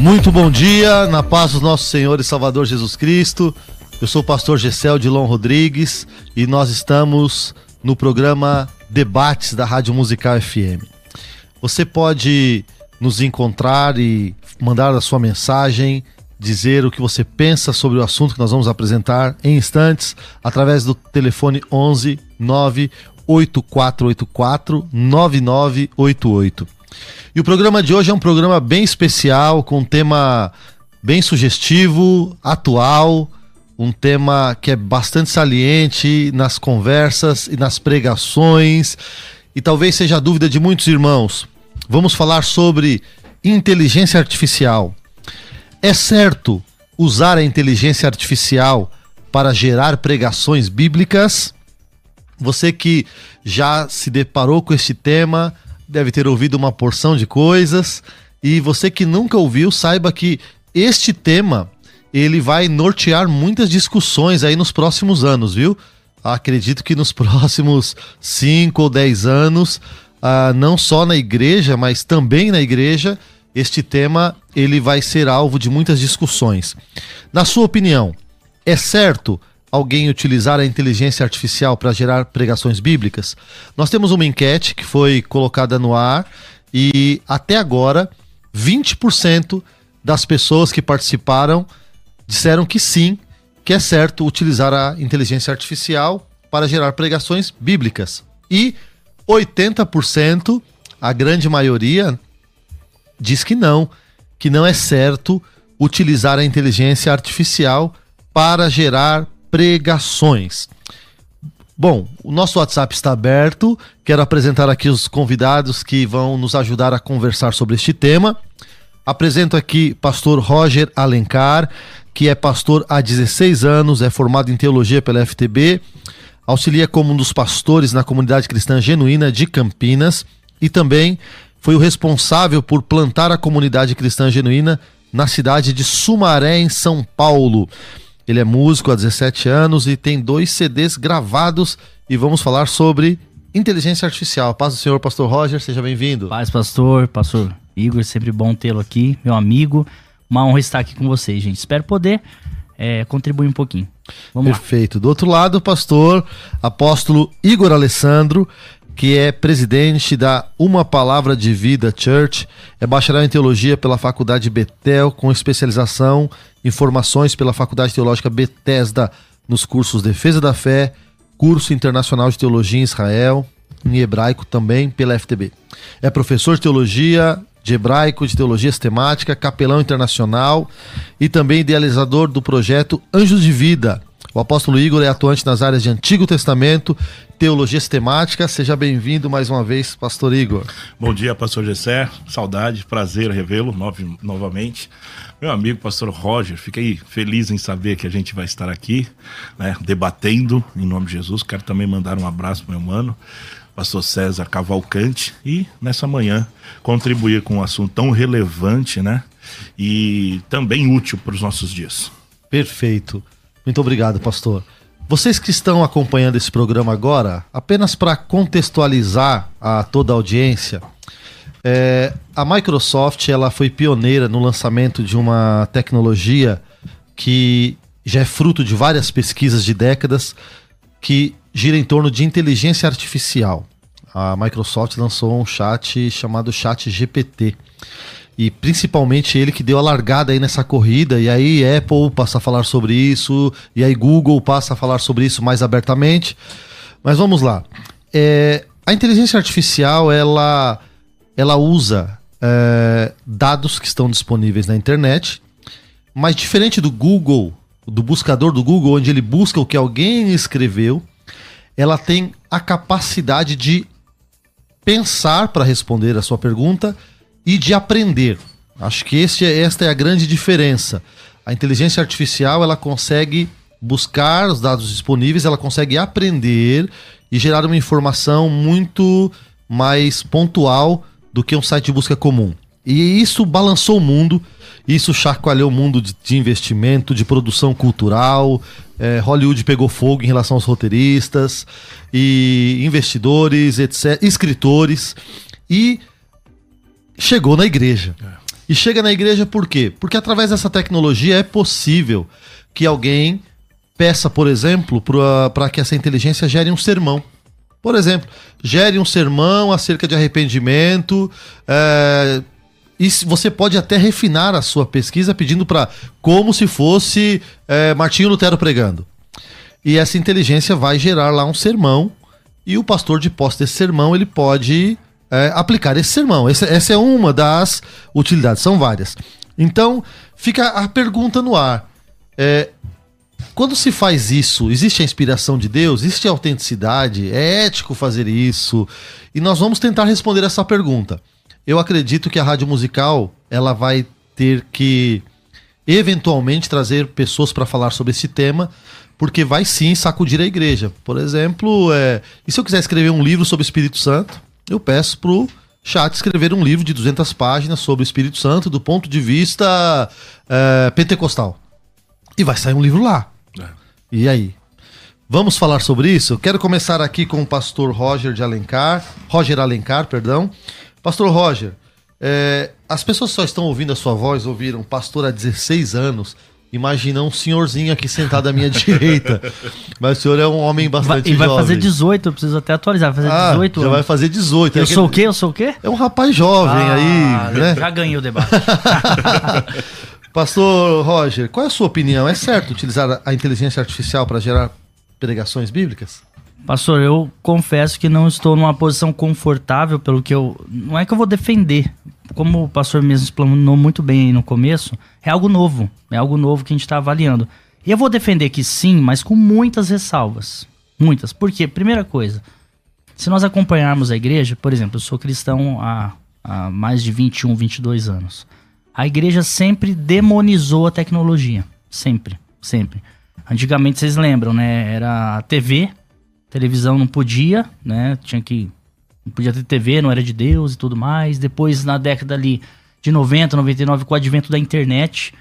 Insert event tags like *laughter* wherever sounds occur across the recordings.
Muito bom dia, na paz do nosso Senhor e Salvador Jesus Cristo. Eu sou o pastor Gessel Dilon Rodrigues e nós estamos no programa Debates da Rádio Musical FM. Você pode nos encontrar e mandar a sua mensagem, dizer o que você pensa sobre o assunto que nós vamos apresentar em instantes através do telefone 11 98484 9988. E o programa de hoje é um programa bem especial, com um tema bem sugestivo, atual, um tema que é bastante saliente nas conversas e nas pregações, e talvez seja a dúvida de muitos irmãos. Vamos falar sobre inteligência artificial. É certo usar a inteligência artificial para gerar pregações bíblicas? Você que já se deparou com este tema, deve ter ouvido uma porção de coisas. E você que nunca ouviu, saiba que este tema ele vai nortear muitas discussões aí nos próximos anos, viu? Acredito que nos *laughs* próximos 5 ou 10 anos, ah, não só na igreja, mas também na igreja, este tema ele vai ser alvo de muitas discussões. Na sua opinião, é certo alguém utilizar a inteligência artificial para gerar pregações bíblicas? Nós temos uma enquete que foi colocada no ar e até agora 20% das pessoas que participaram disseram que sim, que é certo utilizar a inteligência artificial para gerar pregações bíblicas. E 80%, a grande maioria, diz que não, que não é certo utilizar a inteligência artificial para gerar pregações. Bom, o nosso WhatsApp está aberto. Quero apresentar aqui os convidados que vão nos ajudar a conversar sobre este tema. Apresento aqui pastor Roger Alencar, que é pastor há 16 anos, é formado em teologia pela FTB, auxilia como um dos pastores na comunidade cristã genuína de Campinas e também foi o responsável por plantar a comunidade cristã genuína na cidade de Sumaré, em São Paulo. Ele é músico há 17 anos e tem dois CDs gravados e vamos falar sobre inteligência artificial. Paz do Senhor, pastor Roger, seja bem-vindo. Paz, pastor, pastor Igor, sempre bom tê-lo aqui, meu amigo. Uma honra estar aqui com vocês, gente. Espero poder é, contribuir um pouquinho. Vamos Perfeito. Lá. Do outro lado, o pastor apóstolo Igor Alessandro, que é presidente da Uma Palavra de Vida Church, é bacharel em teologia pela Faculdade Betel, com especialização em formações pela Faculdade Teológica Bethesda nos cursos Defesa da Fé, curso internacional de teologia em Israel, em hebraico também pela FTB. É professor de teologia de hebraico, de teologia sistemática, capelão internacional e também idealizador do projeto Anjos de Vida. O apóstolo Igor é atuante nas áreas de Antigo Testamento, teologia sistemática. Seja bem-vindo mais uma vez, pastor Igor. Bom dia, pastor Gessé. Saudade, prazer revê-lo novamente. Meu amigo, pastor Roger, fiquei feliz em saber que a gente vai estar aqui, né, debatendo em nome de Jesus. Quero também mandar um abraço para meu mano, pastor César Cavalcante, e nessa manhã contribuir com um assunto tão relevante, né? E também útil para os nossos dias. Perfeito. Muito obrigado, pastor. Vocês que estão acompanhando esse programa agora, apenas para contextualizar a toda a audiência, é, a Microsoft ela foi pioneira no lançamento de uma tecnologia que já é fruto de várias pesquisas de décadas que gira em torno de inteligência artificial. A Microsoft lançou um chat chamado Chat GPT. E principalmente ele que deu a largada aí nessa corrida, e aí Apple passa a falar sobre isso, e aí Google passa a falar sobre isso mais abertamente. Mas vamos lá. É, a inteligência artificial, ela, ela usa é, dados que estão disponíveis na internet, mas diferente do Google, do buscador do Google, onde ele busca o que alguém escreveu, ela tem a capacidade de pensar para responder a sua pergunta e de aprender. Acho que este, é, esta é a grande diferença. A inteligência artificial ela consegue buscar os dados disponíveis, ela consegue aprender e gerar uma informação muito mais pontual do que um site de busca comum. E isso balançou o mundo, isso chacoalhou o mundo de, de investimento, de produção cultural. É, Hollywood pegou fogo em relação aos roteiristas e investidores, etc., escritores. E chegou na igreja. E chega na igreja por quê? Porque através dessa tecnologia é possível que alguém peça, por exemplo, para que essa inteligência gere um sermão. Por exemplo, gere um sermão acerca de arrependimento. É, e você pode até refinar a sua pesquisa pedindo para como se fosse é, Martinho Lutero pregando. E essa inteligência vai gerar lá um sermão e o pastor de posse desse sermão ele pode é, aplicar esse sermão. Essa, essa é uma das utilidades, são várias. Então fica a pergunta no ar. É, quando se faz isso, existe a inspiração de Deus? Existe a autenticidade? É ético fazer isso? E nós vamos tentar responder essa pergunta. Eu acredito que a rádio musical ela vai ter que eventualmente trazer pessoas para falar sobre esse tema, porque vai sim sacudir a igreja. Por exemplo, é, e se eu quiser escrever um livro sobre o Espírito Santo, eu peço pro chat escrever um livro de 200 páginas sobre o Espírito Santo do ponto de vista é, pentecostal. E vai sair um livro lá. É. E aí? Vamos falar sobre isso? Quero começar aqui com o pastor Roger de Alencar, Roger Alencar, perdão, Pastor Roger, é, as pessoas só estão ouvindo a sua voz, ouviram pastor há 16 anos. Imagina um senhorzinho aqui sentado à minha *laughs* direita. Mas o senhor é um homem bastante vai, E vai jovem. fazer 18, eu preciso até atualizar. Vai fazer ah, 18 já vai fazer 18. Eu é sou o quê? Eu sou o quê? É um rapaz jovem ah, aí, né? Já ganhei o debate. *laughs* Pastor Roger, qual é a sua opinião? É certo utilizar a inteligência artificial para gerar pregações bíblicas? Pastor, eu confesso que não estou numa posição confortável pelo que eu. Não é que eu vou defender. Como o pastor mesmo explanou muito bem no começo, é algo novo. É algo novo que a gente está avaliando. E eu vou defender que sim, mas com muitas ressalvas. Muitas. Por quê? Primeira coisa, se nós acompanharmos a igreja, por exemplo, eu sou cristão há, há mais de 21, 22 anos. A igreja sempre demonizou a tecnologia. Sempre, sempre. Antigamente, vocês lembram, né? Era a TV, televisão não podia, né? Tinha que. Não podia ter TV, não era de Deus e tudo mais. Depois, na década ali de 90, 99, com o advento da internet,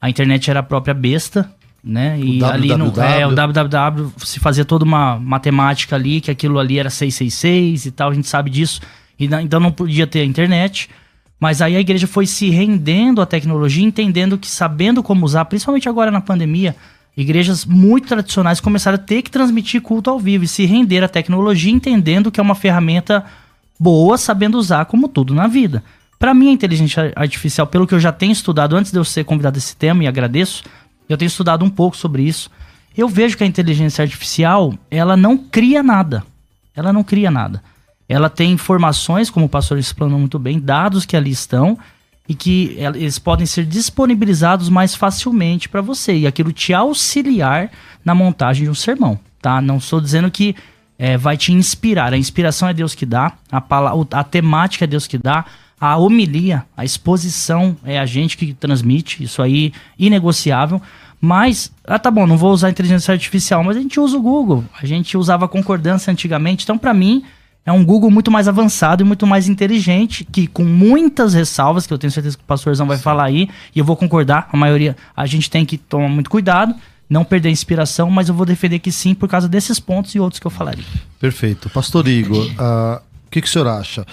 a internet era a própria besta, né? E o ali no é, o www se fazia toda uma matemática ali, que aquilo ali era 666 e tal, a gente sabe disso. E, então não podia ter a internet. Mas aí a igreja foi se rendendo à tecnologia, entendendo que sabendo como usar, principalmente agora na pandemia, Igrejas muito tradicionais começaram a ter que transmitir culto ao vivo e se render à tecnologia, entendendo que é uma ferramenta boa, sabendo usar como tudo na vida. Para mim, a inteligência artificial, pelo que eu já tenho estudado antes de eu ser convidado a esse tema, e agradeço, eu tenho estudado um pouco sobre isso. Eu vejo que a inteligência artificial, ela não cria nada. Ela não cria nada. Ela tem informações, como o pastor explanou muito bem, dados que ali estão, e que eles podem ser disponibilizados mais facilmente para você. E aquilo te auxiliar na montagem de um sermão, tá? Não estou dizendo que é, vai te inspirar, a inspiração é Deus que dá, a, palavra, a temática é Deus que dá, a homilia, a exposição é a gente que transmite, isso aí inegociável. Mas, ah, tá bom, não vou usar inteligência artificial, mas a gente usa o Google, a gente usava concordância antigamente, então para mim é um Google muito mais avançado e muito mais inteligente, que com muitas ressalvas, que eu tenho certeza que o pastorzão vai Sim. falar aí, e eu vou concordar, a maioria, a gente tem que tomar muito cuidado, não perder a inspiração, mas eu vou defender que sim, por causa desses pontos e outros que eu falaria. Perfeito. Pastor Igor, uh, *coughs* o que, que o senhor acha?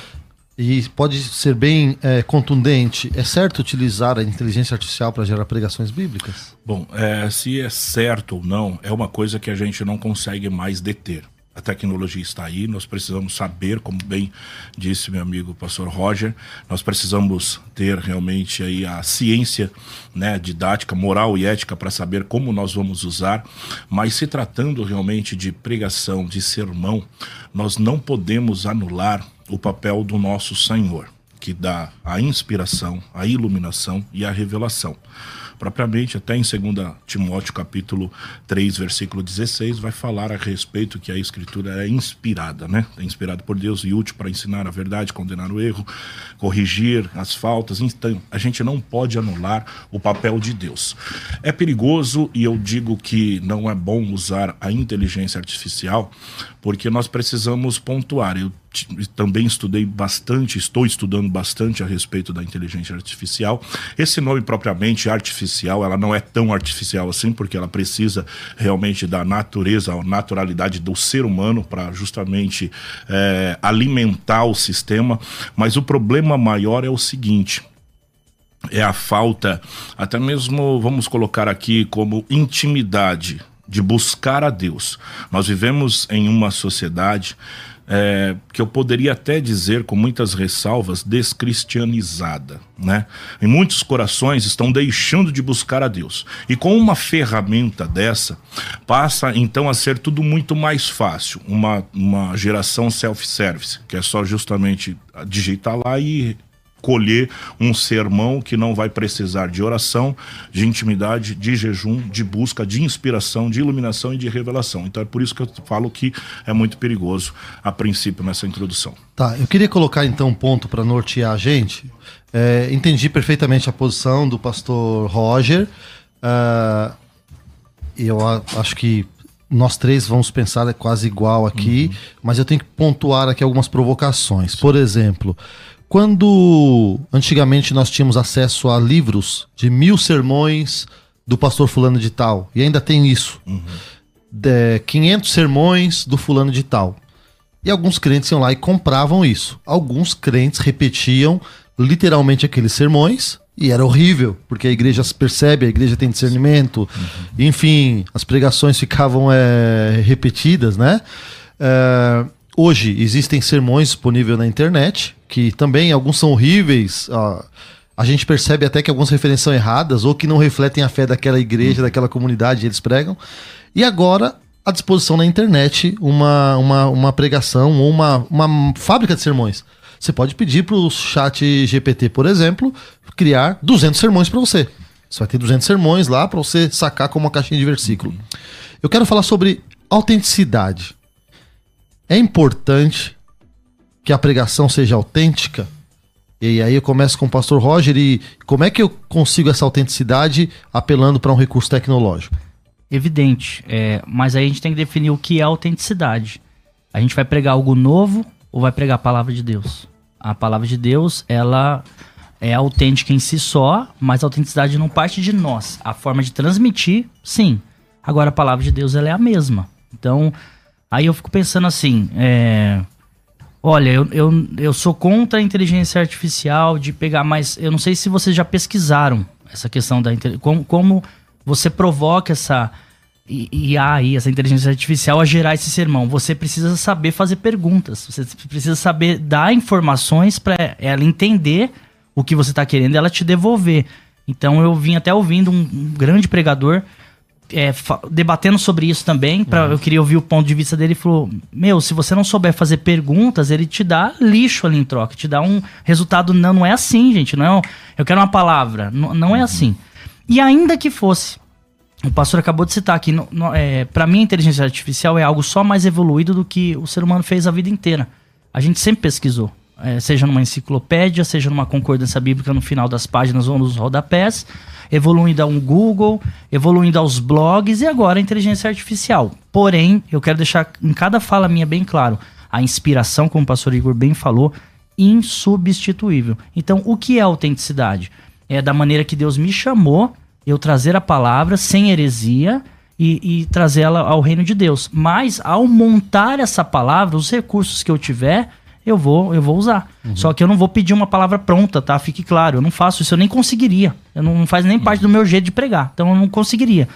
E pode ser bem é, contundente. É certo utilizar a inteligência artificial para gerar pregações bíblicas? Bom, é, se é certo ou não, é uma coisa que a gente não consegue mais deter. A tecnologia está aí, nós precisamos saber, como bem disse meu amigo pastor Roger, nós precisamos ter realmente aí a ciência, né, didática, moral e ética para saber como nós vamos usar, mas se tratando realmente de pregação, de sermão, nós não podemos anular o papel do nosso Senhor, que dá a inspiração, a iluminação e a revelação. Propriamente, até em 2 Timóteo capítulo 3, versículo 16, vai falar a respeito que a escritura é inspirada, né? É inspirada por Deus e útil para ensinar a verdade, condenar o erro, corrigir as faltas. Então, a gente não pode anular o papel de Deus. É perigoso e eu digo que não é bom usar a inteligência artificial, porque nós precisamos pontuar. Eu também estudei bastante, estou estudando bastante a respeito da inteligência artificial. Esse nome propriamente artificial, ela não é tão artificial assim, porque ela precisa realmente da natureza, a naturalidade do ser humano para justamente é, alimentar o sistema. Mas o problema maior é o seguinte: é a falta, até mesmo vamos colocar aqui como intimidade de buscar a Deus. Nós vivemos em uma sociedade é, que eu poderia até dizer com muitas ressalvas, descristianizada. Né? E muitos corações estão deixando de buscar a Deus. E com uma ferramenta dessa, passa então a ser tudo muito mais fácil. Uma, uma geração self-service, que é só justamente digitar lá e colher um sermão que não vai precisar de oração, de intimidade, de jejum, de busca, de inspiração, de iluminação e de revelação. Então é por isso que eu falo que é muito perigoso a princípio nessa introdução. Tá, eu queria colocar então um ponto para nortear a gente. É, entendi perfeitamente a posição do pastor Roger. Uh, eu acho que nós três vamos pensar é quase igual aqui, uhum. mas eu tenho que pontuar aqui algumas provocações. Por exemplo, quando antigamente nós tínhamos acesso a livros de mil sermões do pastor fulano de tal, e ainda tem isso, uhum. de 500 sermões do fulano de tal. E alguns crentes iam lá e compravam isso. Alguns crentes repetiam literalmente aqueles sermões e era horrível, porque a igreja se percebe, a igreja tem discernimento, uhum. enfim, as pregações ficavam é, repetidas, né? É, hoje existem sermões disponíveis na internet que também alguns são horríveis. A gente percebe até que algumas referências são erradas ou que não refletem a fé daquela igreja, hum. daquela comunidade eles pregam. E agora, à disposição na internet, uma, uma, uma pregação ou uma, uma fábrica de sermões. Você pode pedir para o chat GPT, por exemplo, criar 200 sermões para você. Você vai ter 200 sermões lá para você sacar como uma caixinha de versículo. Eu quero falar sobre autenticidade. É importante que a pregação seja autêntica. E aí eu começo com o pastor Roger e como é que eu consigo essa autenticidade apelando para um recurso tecnológico? Evidente, é, mas aí a gente tem que definir o que é autenticidade. A gente vai pregar algo novo ou vai pregar a palavra de Deus? A palavra de Deus, ela é autêntica em si só, mas a autenticidade não parte de nós. A forma de transmitir, sim. Agora a palavra de Deus ela é a mesma. Então, aí eu fico pensando assim, é, Olha, eu, eu, eu sou contra a inteligência artificial de pegar mais. Eu não sei se vocês já pesquisaram essa questão da como, como você provoca essa IA aí, essa inteligência artificial a gerar esse sermão. Você precisa saber fazer perguntas. Você precisa saber dar informações para ela entender o que você está querendo e ela te devolver. Então eu vim até ouvindo um, um grande pregador é, debatendo sobre isso também, pra, uhum. eu queria ouvir o ponto de vista dele. Ele falou: Meu, se você não souber fazer perguntas, ele te dá lixo ali em troca, te dá um resultado. Não, não é assim, gente. Não é, eu quero uma palavra. Não, não é uhum. assim. E ainda que fosse, o pastor acabou de citar aqui, é, para mim a inteligência artificial é algo só mais evoluído do que o ser humano fez a vida inteira. A gente sempre pesquisou, é, seja numa enciclopédia, seja numa concordância bíblica no final das páginas ou nos rodapés evoluindo ao Google, evoluindo aos blogs e agora a inteligência artificial. Porém, eu quero deixar em cada fala minha bem claro, a inspiração, como o pastor Igor bem falou, insubstituível. Então, o que é autenticidade? É da maneira que Deus me chamou, eu trazer a palavra sem heresia e, e trazê-la ao reino de Deus. Mas, ao montar essa palavra, os recursos que eu tiver, eu vou, eu vou usar. Uhum. Só que eu não vou pedir uma palavra pronta, tá? Fique claro, eu não faço isso, eu nem conseguiria. Eu não, não faz nem uhum. parte do meu jeito de pregar. Então eu não conseguiria.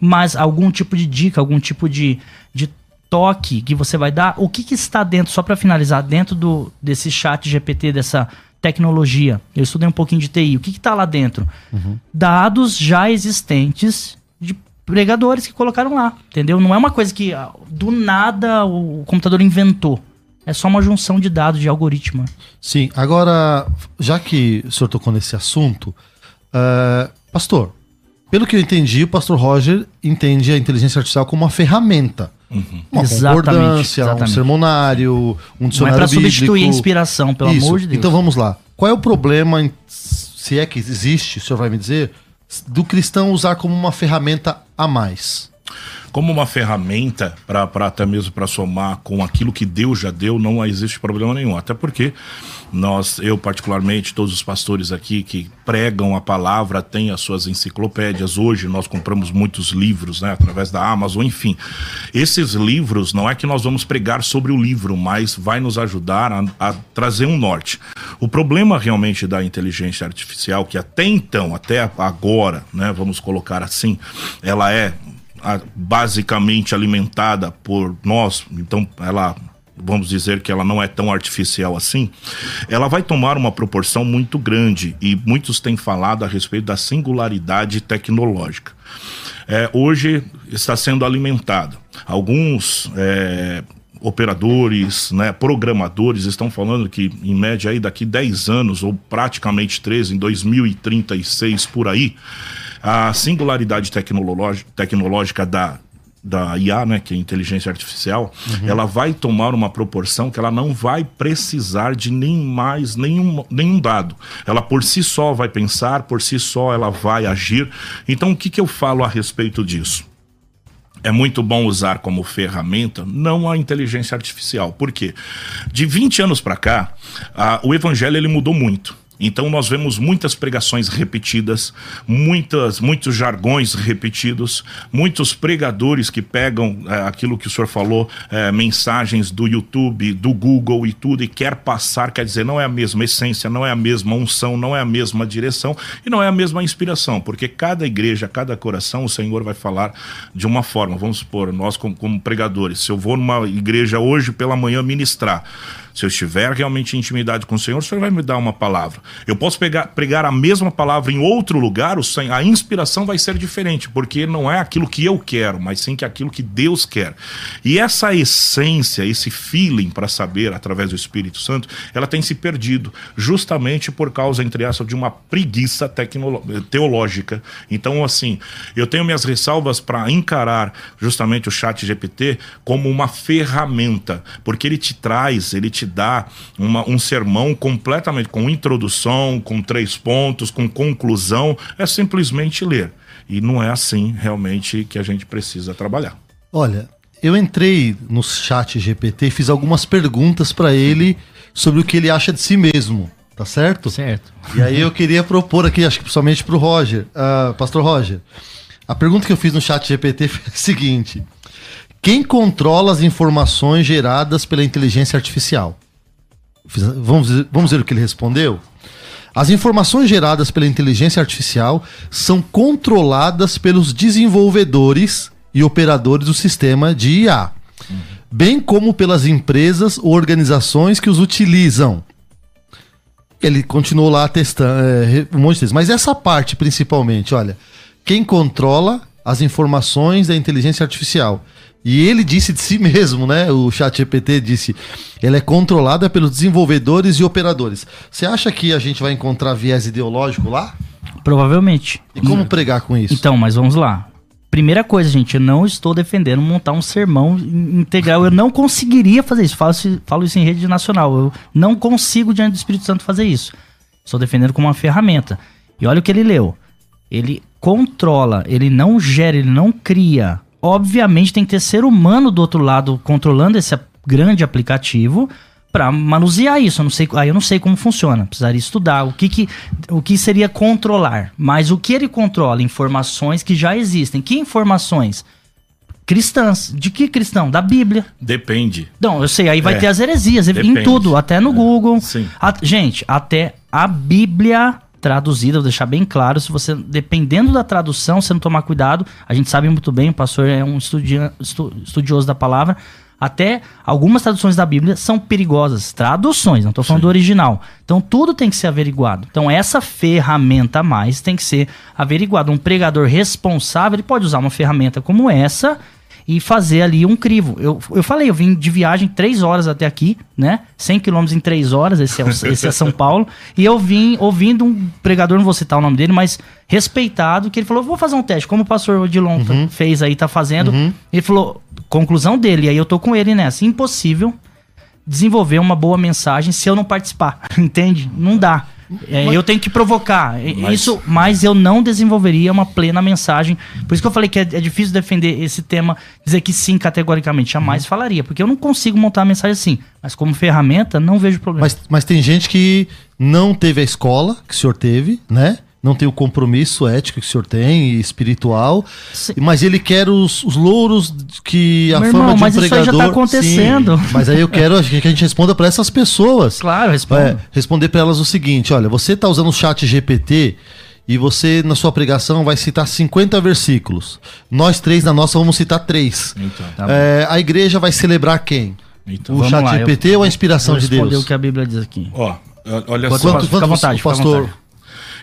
Mas algum tipo de dica, algum tipo de, de toque que você vai dar, o que, que está dentro, só para finalizar, dentro do, desse chat GPT, dessa tecnologia. Eu estudei um pouquinho de TI. O que está lá dentro? Uhum. Dados já existentes de pregadores que colocaram lá, entendeu? Não é uma coisa que ah, do nada o computador inventou. É só uma junção de dados de algoritmo. Sim, agora, já que o senhor tocou nesse assunto, uh, pastor, Pelo que eu entendi, o pastor Roger entende a inteligência artificial como uma ferramenta. Uma Exatamente, concordância, um exatamente. sermonário, um Não é dicionário para bíblico. substituir a inspiração, pelo Isso. amor de Deus. Então vamos lá. Qual é o problema, em- se é que existe, o senhor vai me dizer, do cristão usar como uma ferramenta a mais? Como uma ferramenta para até mesmo para somar com aquilo que Deus já deu, não existe problema nenhum. Até porque nós, eu particularmente, todos os pastores aqui que pregam a palavra têm as suas enciclopédias. Hoje nós compramos muitos livros, né, através da Amazon, enfim. Esses livros não é que nós vamos pregar sobre o livro, mas vai nos ajudar a, a trazer um norte. O problema realmente da inteligência artificial, que até então, até agora, né, vamos colocar assim, ela é basicamente alimentada por nós, então ela vamos dizer que ela não é tão artificial assim, ela vai tomar uma proporção muito grande e muitos têm falado a respeito da singularidade tecnológica. É, hoje está sendo alimentada. Alguns é, operadores, né, programadores estão falando que em média aí daqui 10 anos ou praticamente 13 em 2036 por aí, a singularidade tecnológica, da da IA, né, que é a inteligência artificial, ela vai tomar uma proporção que ela não vai precisar de nem mais nenhum, nenhum dado. Ela por si só vai pensar, por si só ela vai agir. Então, o que, que eu falo a respeito disso? é muito bom usar como ferramenta, não a inteligência artificial. Por quê? De 20 anos para cá, ah, o evangelho ele mudou muito. Então nós vemos muitas pregações repetidas, muitas, muitos jargões repetidos, muitos pregadores que pegam eh, aquilo que o senhor falou, eh, mensagens do YouTube, do Google e tudo, e quer passar, quer dizer, não é a mesma essência, não é a mesma unção, não é a mesma direção e não é a mesma inspiração, porque cada igreja, cada coração, o Senhor vai falar de uma forma. Vamos supor, nós como, como pregadores, se eu vou numa igreja hoje pela manhã ministrar, se eu estiver realmente em intimidade com o Senhor, o Senhor vai me dar uma palavra. Eu posso pegar, pregar a mesma palavra em outro lugar, o Sen- a inspiração vai ser diferente, porque não é aquilo que eu quero, mas sim que é aquilo que Deus quer. E essa essência, esse feeling para saber através do Espírito Santo, ela tem se perdido, justamente por causa, entre aspas, de uma preguiça teológica. Então, assim, eu tenho minhas ressalvas para encarar justamente o chat GPT como uma ferramenta, porque ele te traz, ele te dá uma- um sermão completamente com introdução, com três pontos, com conclusão, é simplesmente ler. E não é assim realmente que a gente precisa trabalhar. Olha, eu entrei no chat GPT e fiz algumas perguntas para ele sobre o que ele acha de si mesmo, tá certo? Certo. E aí eu queria propor aqui, acho que principalmente pro Roger, ah, Pastor Roger. A pergunta que eu fiz no chat GPT *laughs* foi a seguinte: Quem controla as informações geradas pela inteligência artificial? Vamos, vamos ver o que ele respondeu? As informações geradas pela inteligência artificial são controladas pelos desenvolvedores e operadores do sistema de IA, bem como pelas empresas ou organizações que os utilizam. Ele continuou lá testando é, um monte de. Mas essa parte, principalmente, olha, quem controla as informações da inteligência artificial. E ele disse de si mesmo, né? O chat GPT disse, ela é controlada pelos desenvolvedores e operadores. Você acha que a gente vai encontrar viés ideológico lá? Provavelmente. E como pregar com isso? Então, mas vamos lá. Primeira coisa, gente, eu não estou defendendo montar um sermão in- integral. Eu não conseguiria fazer isso. Falo, isso- falo isso em rede nacional. Eu não consigo, diante do Espírito Santo, fazer isso. Estou defendendo como uma ferramenta. E olha o que ele leu. Ele controla, ele não gera, ele não cria. Obviamente tem que ter ser humano do outro lado controlando esse grande aplicativo para manusear isso. Eu não sei, aí eu não sei como funciona. Precisaria estudar o que, que o que seria controlar. Mas o que ele controla? Informações que já existem. Que informações? Cristãs. De que cristão? Da Bíblia. Depende. Não, eu sei, aí vai É. ter as heresias em Depende. tudo, até no Google. sim. A- gente, até a Bíblia traduzida, vou deixar bem claro, se você, dependendo da tradução, se não tomar cuidado, a gente sabe muito bem, o pastor é um estudia- estu- estudioso da palavra, até algumas traduções da Bíblia são perigosas. Traduções, não estou falando do original. Então tudo tem que ser averiguado. Então essa ferramenta a mais tem que ser averiguada. Um pregador responsável, ele pode usar uma ferramenta como essa e fazer ali um crivo. Eu, eu falei, eu vim de viagem três horas até aqui, né? 100 quilômetros em três horas, esse é, o, *laughs* esse é São Paulo. E eu vim ouvindo um pregador, não vou citar o nome dele, mas respeitado, que ele falou: vou fazer um teste, como o pastor Odilon uhum. fez aí, tá fazendo. Uhum. Ele falou, conclusão dele, aí eu tô com ele nessa. Impossível desenvolver uma boa mensagem se eu não participar, *laughs* entende? Não dá. É, mas, eu tenho que provocar mas, isso, mas eu não desenvolveria uma plena mensagem. Por isso que eu falei que é, é difícil defender esse tema, dizer que sim categoricamente, jamais uhum. falaria, porque eu não consigo montar uma mensagem assim. Mas como ferramenta, não vejo problema. Mas, mas tem gente que não teve a escola que o senhor teve, né? Não tem o compromisso ético que o senhor tem e espiritual, Sim. mas ele quer os, os louros que a Meu fama irmão, de um mas pregador. Isso aí já tá acontecendo. Sim, mas aí eu quero que a gente responda para essas pessoas. Claro, responda. É, responder para elas o seguinte: olha, você está usando o chat GPT e você, na sua pregação, vai citar 50 versículos. Nós três, na nossa, vamos citar três. Então, tá é, a igreja vai celebrar quem? Então, o chat GPT ou a inspiração de Deus? Responder o que a Bíblia diz aqui. Ó, olha só. Quanto, fica à vontade, pastor,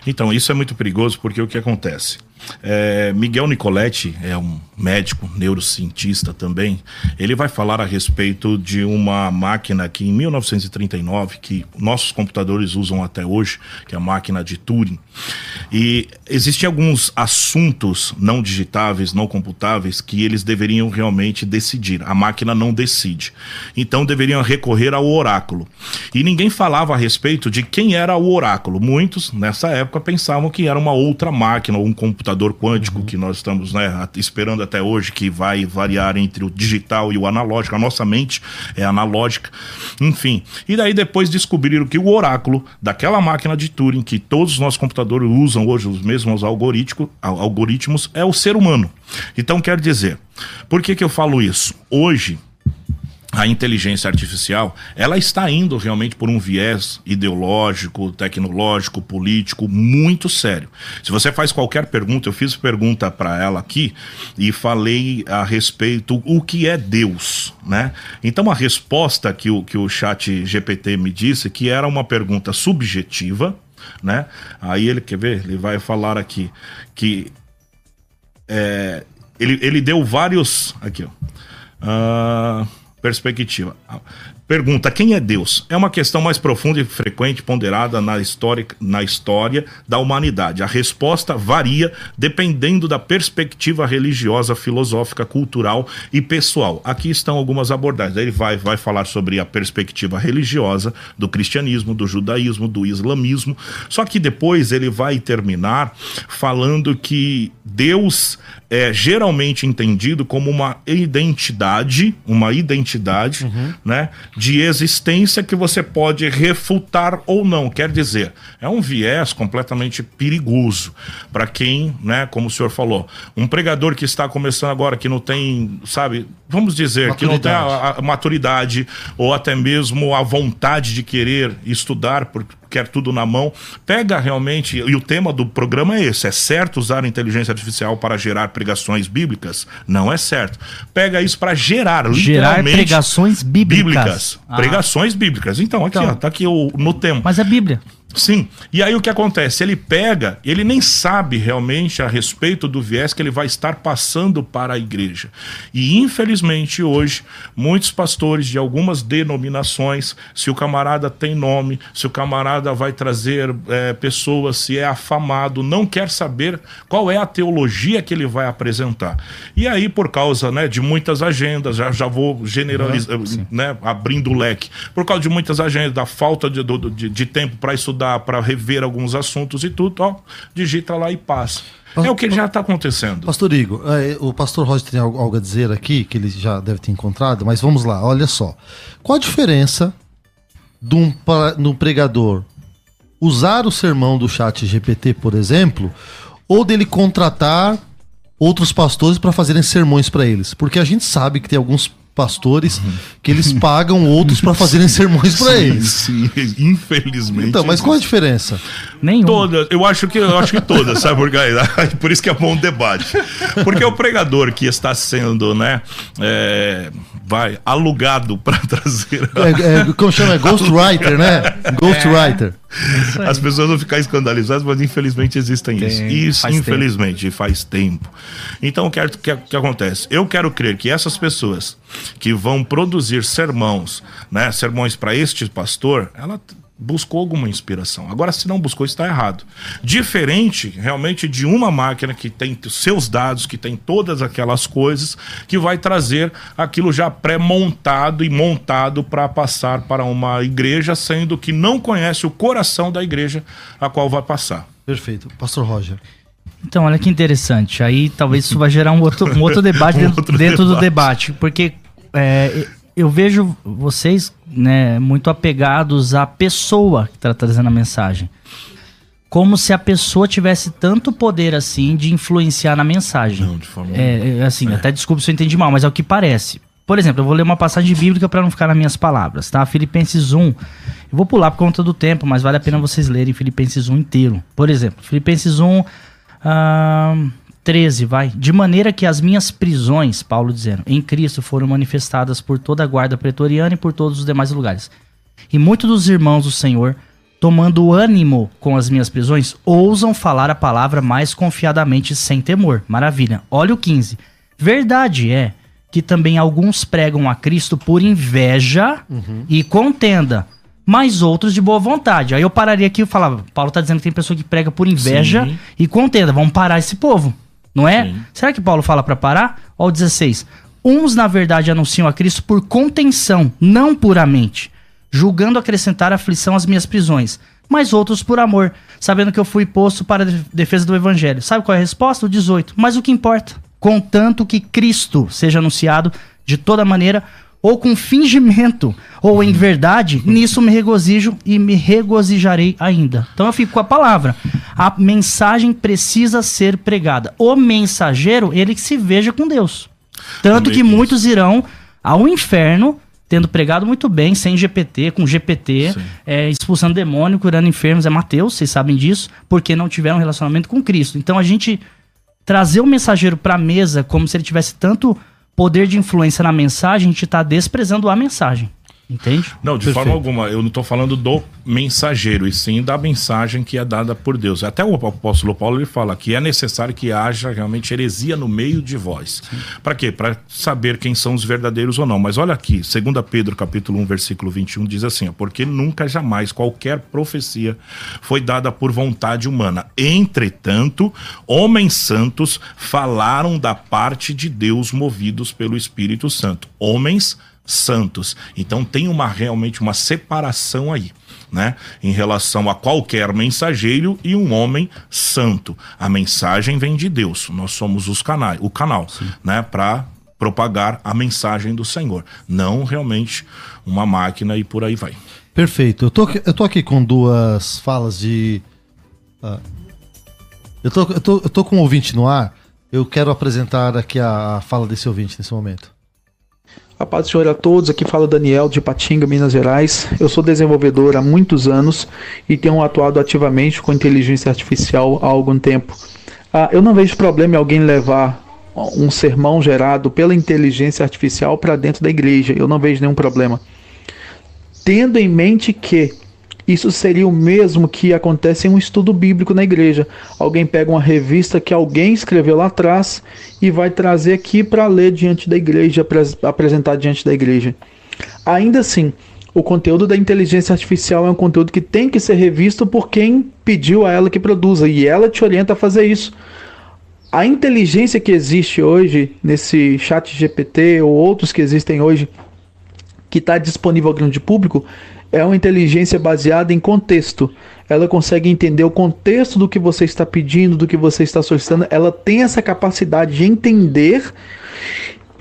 então, isso é muito perigoso porque o que acontece? É, Miguel Nicoletti é um médico, neurocientista também. Ele vai falar a respeito de uma máquina que em 1939, que nossos computadores usam até hoje, que é a máquina de Turing. E existem alguns assuntos não digitáveis, não computáveis, que eles deveriam realmente decidir. A máquina não decide. Então deveriam recorrer ao oráculo. E ninguém falava a respeito de quem era o oráculo. Muitos, nessa época, pensavam que era uma outra máquina ou um computador quântico uhum. que nós estamos né, esperando até hoje, que vai variar entre o digital e o analógico. A nossa mente é analógica. Enfim. E daí depois descobriram que o oráculo daquela máquina de Turing, que todos os nossos computadores usam hoje, os mesmos algoritmos, algoritmos é o ser humano. Então quer dizer, por que, que eu falo isso? Hoje, a inteligência artificial, ela está indo realmente por um viés ideológico, tecnológico, político muito sério. Se você faz qualquer pergunta, eu fiz pergunta para ela aqui e falei a respeito o que é Deus, né? Então a resposta que o que o chat GPT me disse que era uma pergunta subjetiva, né? Aí ele quer ver, ele vai falar aqui que é, ele, ele deu vários aqui, ó. Uh, perspectiva. Pergunta: quem é Deus? É uma questão mais profunda e frequente ponderada na história, na história da humanidade. A resposta varia dependendo da perspectiva religiosa, filosófica, cultural e pessoal. Aqui estão algumas abordagens. Ele vai, vai falar sobre a perspectiva religiosa do cristianismo, do judaísmo, do islamismo. Só que depois ele vai terminar falando que Deus é geralmente entendido como uma identidade, uma identidade, uhum. né, de existência que você pode refutar ou não. Quer dizer, é um viés completamente perigoso para quem, né, como o senhor falou, um pregador que está começando agora, que não tem, sabe, vamos dizer, maturidade. que não tem a, a maturidade ou até mesmo a vontade de querer estudar, porque quer tudo na mão. Pega realmente, e o tema do programa é esse: é certo usar a inteligência artificial para gerar pregações bíblicas? Não é certo. Pega isso para gerar, gerar pregações bíblicas. bíblicas ah. Pregações bíblicas. Então, aqui, então, ó, tá aqui o, no tema. Mas é Bíblia. Sim. E aí o que acontece? Ele pega, ele nem sabe realmente a respeito do viés que ele vai estar passando para a igreja. E infelizmente hoje, muitos pastores de algumas denominações, se o camarada tem nome, se o camarada vai trazer é, pessoas, se é afamado, não quer saber qual é a teologia que ele vai apresentar. E aí, por causa né, de muitas agendas, já, já vou generalizando, uhum, né, abrindo o leque, por causa de muitas agendas, da falta de, de, de tempo para estudar estudar, para rever alguns assuntos e tudo, ó, digita lá e passa. É o que já está acontecendo. Pastor Igor, é, o pastor Roger tem algo a dizer aqui, que ele já deve ter encontrado, mas vamos lá, olha só. Qual a diferença de um, de um pregador usar o sermão do chat GPT, por exemplo, ou dele contratar outros pastores para fazerem sermões para eles? Porque a gente sabe que tem alguns pastores que eles *laughs* pagam outros para fazerem sermões para eles. Sim, infelizmente. Então, mas qual a diferença? Nenhuma. Todas, eu acho que eu acho que todas, sabe por quê? *laughs* Por isso que é bom o debate. Porque o pregador que está sendo, né, é, vai, alugado para *laughs* trazer. É, é, como chama? É *laughs* Ghostwriter, né? Ghostwriter. É. As pessoas vão ficar escandalizadas, mas infelizmente existem Tem, isso. Isso, faz infelizmente, tempo. faz tempo. Então, o que, que, que acontece? Eu quero crer que essas pessoas que vão produzir sermãos, né, sermões para este pastor, ela buscou alguma inspiração. Agora, se não buscou, está errado. Diferente, realmente, de uma máquina que tem seus dados, que tem todas aquelas coisas, que vai trazer aquilo já pré-montado e montado para passar para uma igreja, sendo que não conhece o coração da igreja a qual vai passar. Perfeito. Pastor Roger. Então, olha que interessante. Aí talvez isso vai gerar um outro, um outro debate *laughs* um outro dentro, debate. do debate. Porque é, eu vejo vocês né, muito apegados à pessoa que está trazendo a mensagem. Como se a pessoa tivesse tanto poder assim de influenciar na mensagem. Não, de forma é, é assim, é. até desculpe se eu entendi mal, mas é o que parece. Por exemplo, eu vou ler uma passagem bíblica para não ficar nas minhas palavras, tá? Filipenses 1. Eu vou pular por conta do tempo, mas vale a pena vocês lerem Filipenses 1 inteiro. Por exemplo, Filipenses 1, uh, 13, vai. De maneira que as minhas prisões, Paulo dizendo, em Cristo foram manifestadas por toda a guarda pretoriana e por todos os demais lugares. E muitos dos irmãos do Senhor, tomando ânimo com as minhas prisões, ousam falar a palavra mais confiadamente sem temor. Maravilha. Olha o 15. Verdade é que também alguns pregam a Cristo por inveja uhum. e contenda, mas outros de boa vontade. Aí eu pararia aqui e falava, Paulo está dizendo que tem pessoa que prega por inveja Sim. e contenda. Vamos parar esse povo. Não é? Sim. Será que Paulo fala para parar? Ó, o 16. Uns, na verdade, anunciam a Cristo por contenção, não puramente, julgando acrescentar aflição às minhas prisões, mas outros por amor, sabendo que eu fui posto para a defesa do evangelho. Sabe qual é a resposta? O 18. Mas o que importa? Contanto que Cristo seja anunciado de toda maneira, ou com fingimento, ou em verdade, nisso me regozijo e me regozijarei ainda. Então eu fico com a palavra. A mensagem precisa ser pregada. O mensageiro, ele que se veja com Deus. Tanto que muitos irão ao inferno tendo pregado muito bem, sem GPT, com GPT, é, expulsando demônio, curando enfermos, é Mateus, vocês sabem disso, porque não tiveram relacionamento com Cristo. Então a gente trazer o mensageiro para a mesa como se ele tivesse tanto poder de influência na mensagem, a gente está desprezando a mensagem. Entende? Não, de Perfeito. forma alguma. Eu não estou falando do mensageiro, e sim da mensagem que é dada por Deus. Até o apóstolo Paulo ele fala que é necessário que haja realmente heresia no meio de vós. Para quê? Para saber quem são os verdadeiros ou não. Mas olha aqui, 2 Pedro capítulo 1, versículo 21 diz assim: ó, porque nunca jamais qualquer profecia foi dada por vontade humana. Entretanto, homens santos falaram da parte de Deus movidos pelo Espírito Santo. Homens santos santos. Então tem uma realmente uma separação aí, né, em relação a qualquer mensageiro e um homem santo. A mensagem vem de Deus. Nós somos os canais, o canal, Sim. né, para propagar a mensagem do Senhor, não realmente uma máquina e por aí vai. Perfeito. Eu tô, eu tô aqui com duas falas de. Uh, eu, tô, eu, tô, eu tô com um ouvinte no ar. Eu quero apresentar aqui a, a fala desse ouvinte nesse momento. A paz do Senhor a todos, aqui fala Daniel de Patinga, Minas Gerais. Eu sou desenvolvedor há muitos anos e tenho atuado ativamente com inteligência artificial há algum tempo. Ah, eu não vejo problema em alguém levar um sermão gerado pela inteligência artificial para dentro da igreja. Eu não vejo nenhum problema. Tendo em mente que isso seria o mesmo que acontece em um estudo bíblico na igreja. Alguém pega uma revista que alguém escreveu lá atrás e vai trazer aqui para ler diante da igreja, apresentar diante da igreja. Ainda assim, o conteúdo da inteligência artificial é um conteúdo que tem que ser revisto por quem pediu a ela que produza e ela te orienta a fazer isso. A inteligência que existe hoje nesse chat GPT ou outros que existem hoje que está disponível ao grande público é uma inteligência baseada em contexto. Ela consegue entender o contexto do que você está pedindo, do que você está solicitando. Ela tem essa capacidade de entender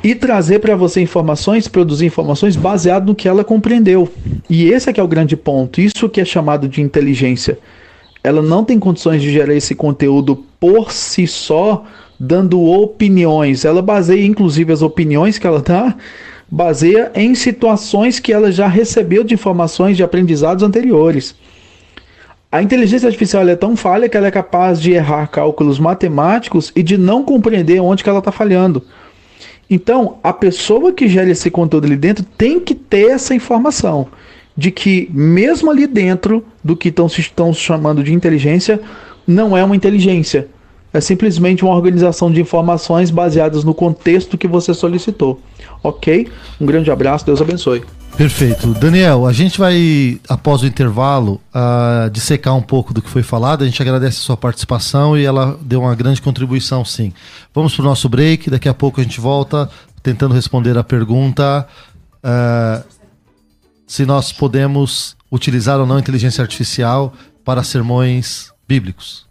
e trazer para você informações, produzir informações baseado no que ela compreendeu. E esse é que é o grande ponto. Isso que é chamado de inteligência. Ela não tem condições de gerar esse conteúdo por si só, dando opiniões. Ela baseia inclusive as opiniões que ela dá baseia em situações que ela já recebeu de informações de aprendizados anteriores. A inteligência artificial é tão falha que ela é capaz de errar cálculos matemáticos e de não compreender onde que ela está falhando. Então, a pessoa que gera esse conteúdo ali dentro tem que ter essa informação de que, mesmo ali dentro do que estão chamando de inteligência, não é uma inteligência. É simplesmente uma organização de informações baseadas no contexto que você solicitou. Ok? Um grande abraço, Deus abençoe. Perfeito. Daniel, a gente vai, após o intervalo, uh, dissecar um pouco do que foi falado. A gente agradece a sua participação e ela deu uma grande contribuição, sim. Vamos para o nosso break, daqui a pouco a gente volta tentando responder a pergunta uh, se nós podemos utilizar ou não inteligência artificial para sermões bíblicos.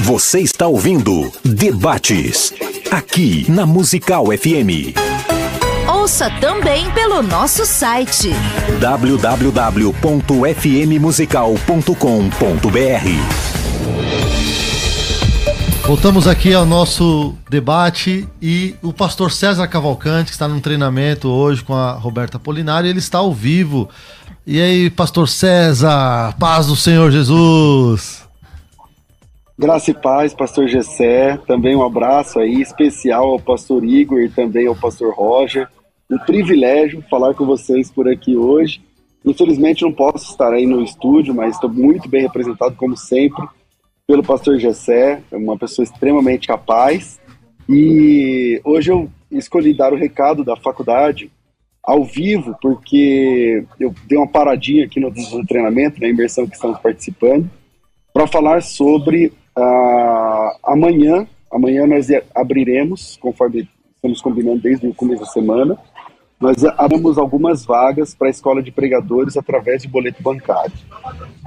Você está ouvindo Debates aqui na Musical FM. Ouça também pelo nosso site www.fmmusical.com.br. Voltamos aqui ao nosso debate e o pastor César Cavalcante, que está num treinamento hoje com a Roberta Polinari, ele está ao vivo. E aí, pastor César, paz do Senhor Jesus. Graça e paz, pastor Gessé. Também um abraço aí especial ao pastor Igor e também ao pastor Roger. Um privilégio falar com vocês por aqui hoje. Infelizmente não posso estar aí no estúdio, mas estou muito bem representado, como sempre, pelo pastor Gessé, uma pessoa extremamente capaz. E hoje eu escolhi dar o recado da faculdade ao vivo, porque eu dei uma paradinha aqui no treinamento, na imersão que estamos participando, para falar sobre Uh, amanhã, amanhã nós abriremos, conforme estamos combinando desde o começo da semana, nós abrimos algumas vagas para a escola de pregadores através de boleto bancário.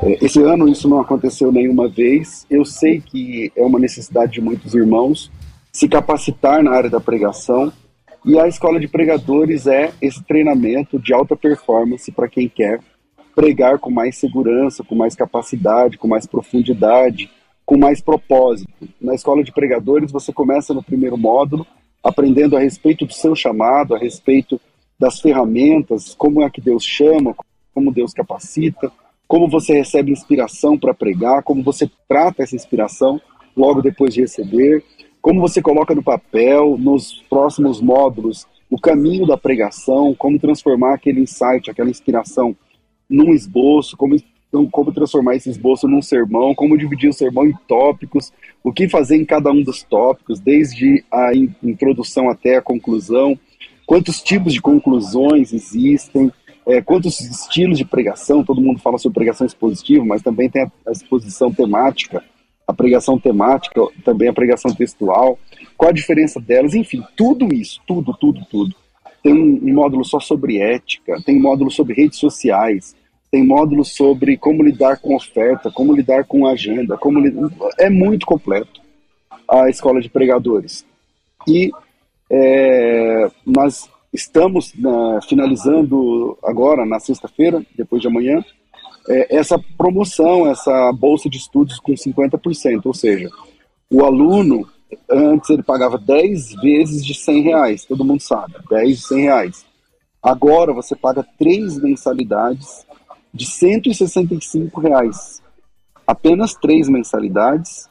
É, esse ano isso não aconteceu nenhuma vez. Eu sei que é uma necessidade de muitos irmãos se capacitar na área da pregação. E a escola de pregadores é esse treinamento de alta performance para quem quer pregar com mais segurança, com mais capacidade, com mais profundidade, com mais propósito. Na escola de pregadores, você começa no primeiro módulo, aprendendo a respeito do seu chamado, a respeito das ferramentas, como é que Deus chama, como Deus capacita, como você recebe inspiração para pregar, como você trata essa inspiração logo depois de receber, como você coloca no papel, nos próximos módulos, o caminho da pregação, como transformar aquele insight, aquela inspiração num esboço, como então, como transformar esse esboço num sermão, como dividir o sermão em tópicos, o que fazer em cada um dos tópicos, desde a introdução até a conclusão, quantos tipos de conclusões existem, é, quantos estilos de pregação, todo mundo fala sobre pregação expositiva, mas também tem a, a exposição temática, a pregação temática, também a pregação textual, qual a diferença delas, enfim, tudo isso, tudo, tudo, tudo. Tem um módulo só sobre ética, tem um módulo sobre redes sociais, tem módulos sobre como lidar com oferta, como lidar com agenda, como é muito completo a escola de pregadores. E é, nós estamos né, finalizando agora, na sexta-feira, depois de amanhã, é, essa promoção, essa bolsa de estudos com 50%, ou seja, o aluno, antes ele pagava 10 vezes de 100 reais, todo mundo sabe, 10 de 100 reais. Agora você paga três mensalidades de 165 reais. Apenas três mensalidades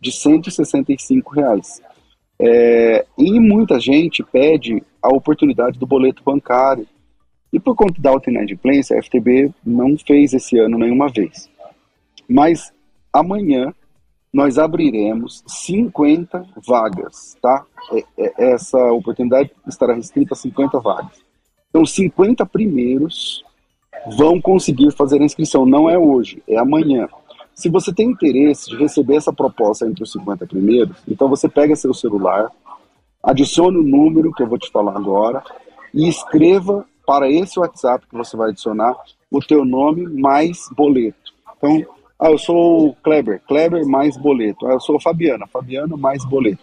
de 165 reais. É, e muita gente pede a oportunidade do boleto bancário. E por conta da alta inadimplência, a FTB não fez esse ano nenhuma vez. Mas amanhã nós abriremos 50 vagas, tá? É, é, essa oportunidade estará restrita a 50 vagas. Então, 50 primeiros vão conseguir fazer a inscrição. Não é hoje, é amanhã. Se você tem interesse de receber essa proposta entre os 50 primeiros, então você pega seu celular, adicione o número que eu vou te falar agora e escreva para esse WhatsApp que você vai adicionar o teu nome mais boleto. Então, ah, eu sou o Kleber, Kleber mais boleto. Ah, eu sou Fabiana, Fabiana mais boleto.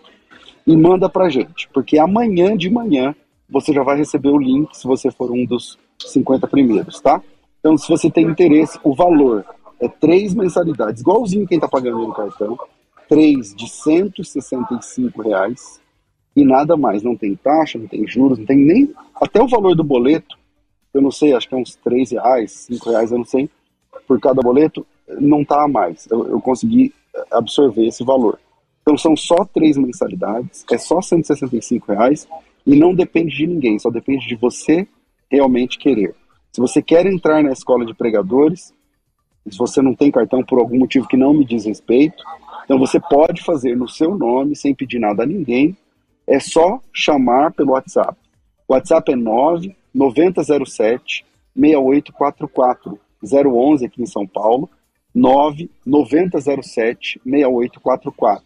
E manda pra gente, porque amanhã de manhã você já vai receber o link se você for um dos 50 primeiros, tá? Então, se você tem interesse, o valor é três mensalidades, igualzinho quem tá pagando no cartão, três de 165 reais e nada mais. Não tem taxa, não tem juros, não tem nem até o valor do boleto. Eu não sei, acho que é uns 3 reais, 5 reais, eu não sei, por cada boleto não está a mais. Eu, eu, consegui absorver esse valor. Então são só três mensalidades, é só 165 reais e não depende de ninguém, só depende de você realmente querer. Se você quer entrar na escola de pregadores, se você não tem cartão por algum motivo que não me diz respeito, então você pode fazer no seu nome, sem pedir nada a ninguém, é só chamar pelo WhatsApp. O WhatsApp é 9 9007 6844 011 aqui em São Paulo 9 9007 6844.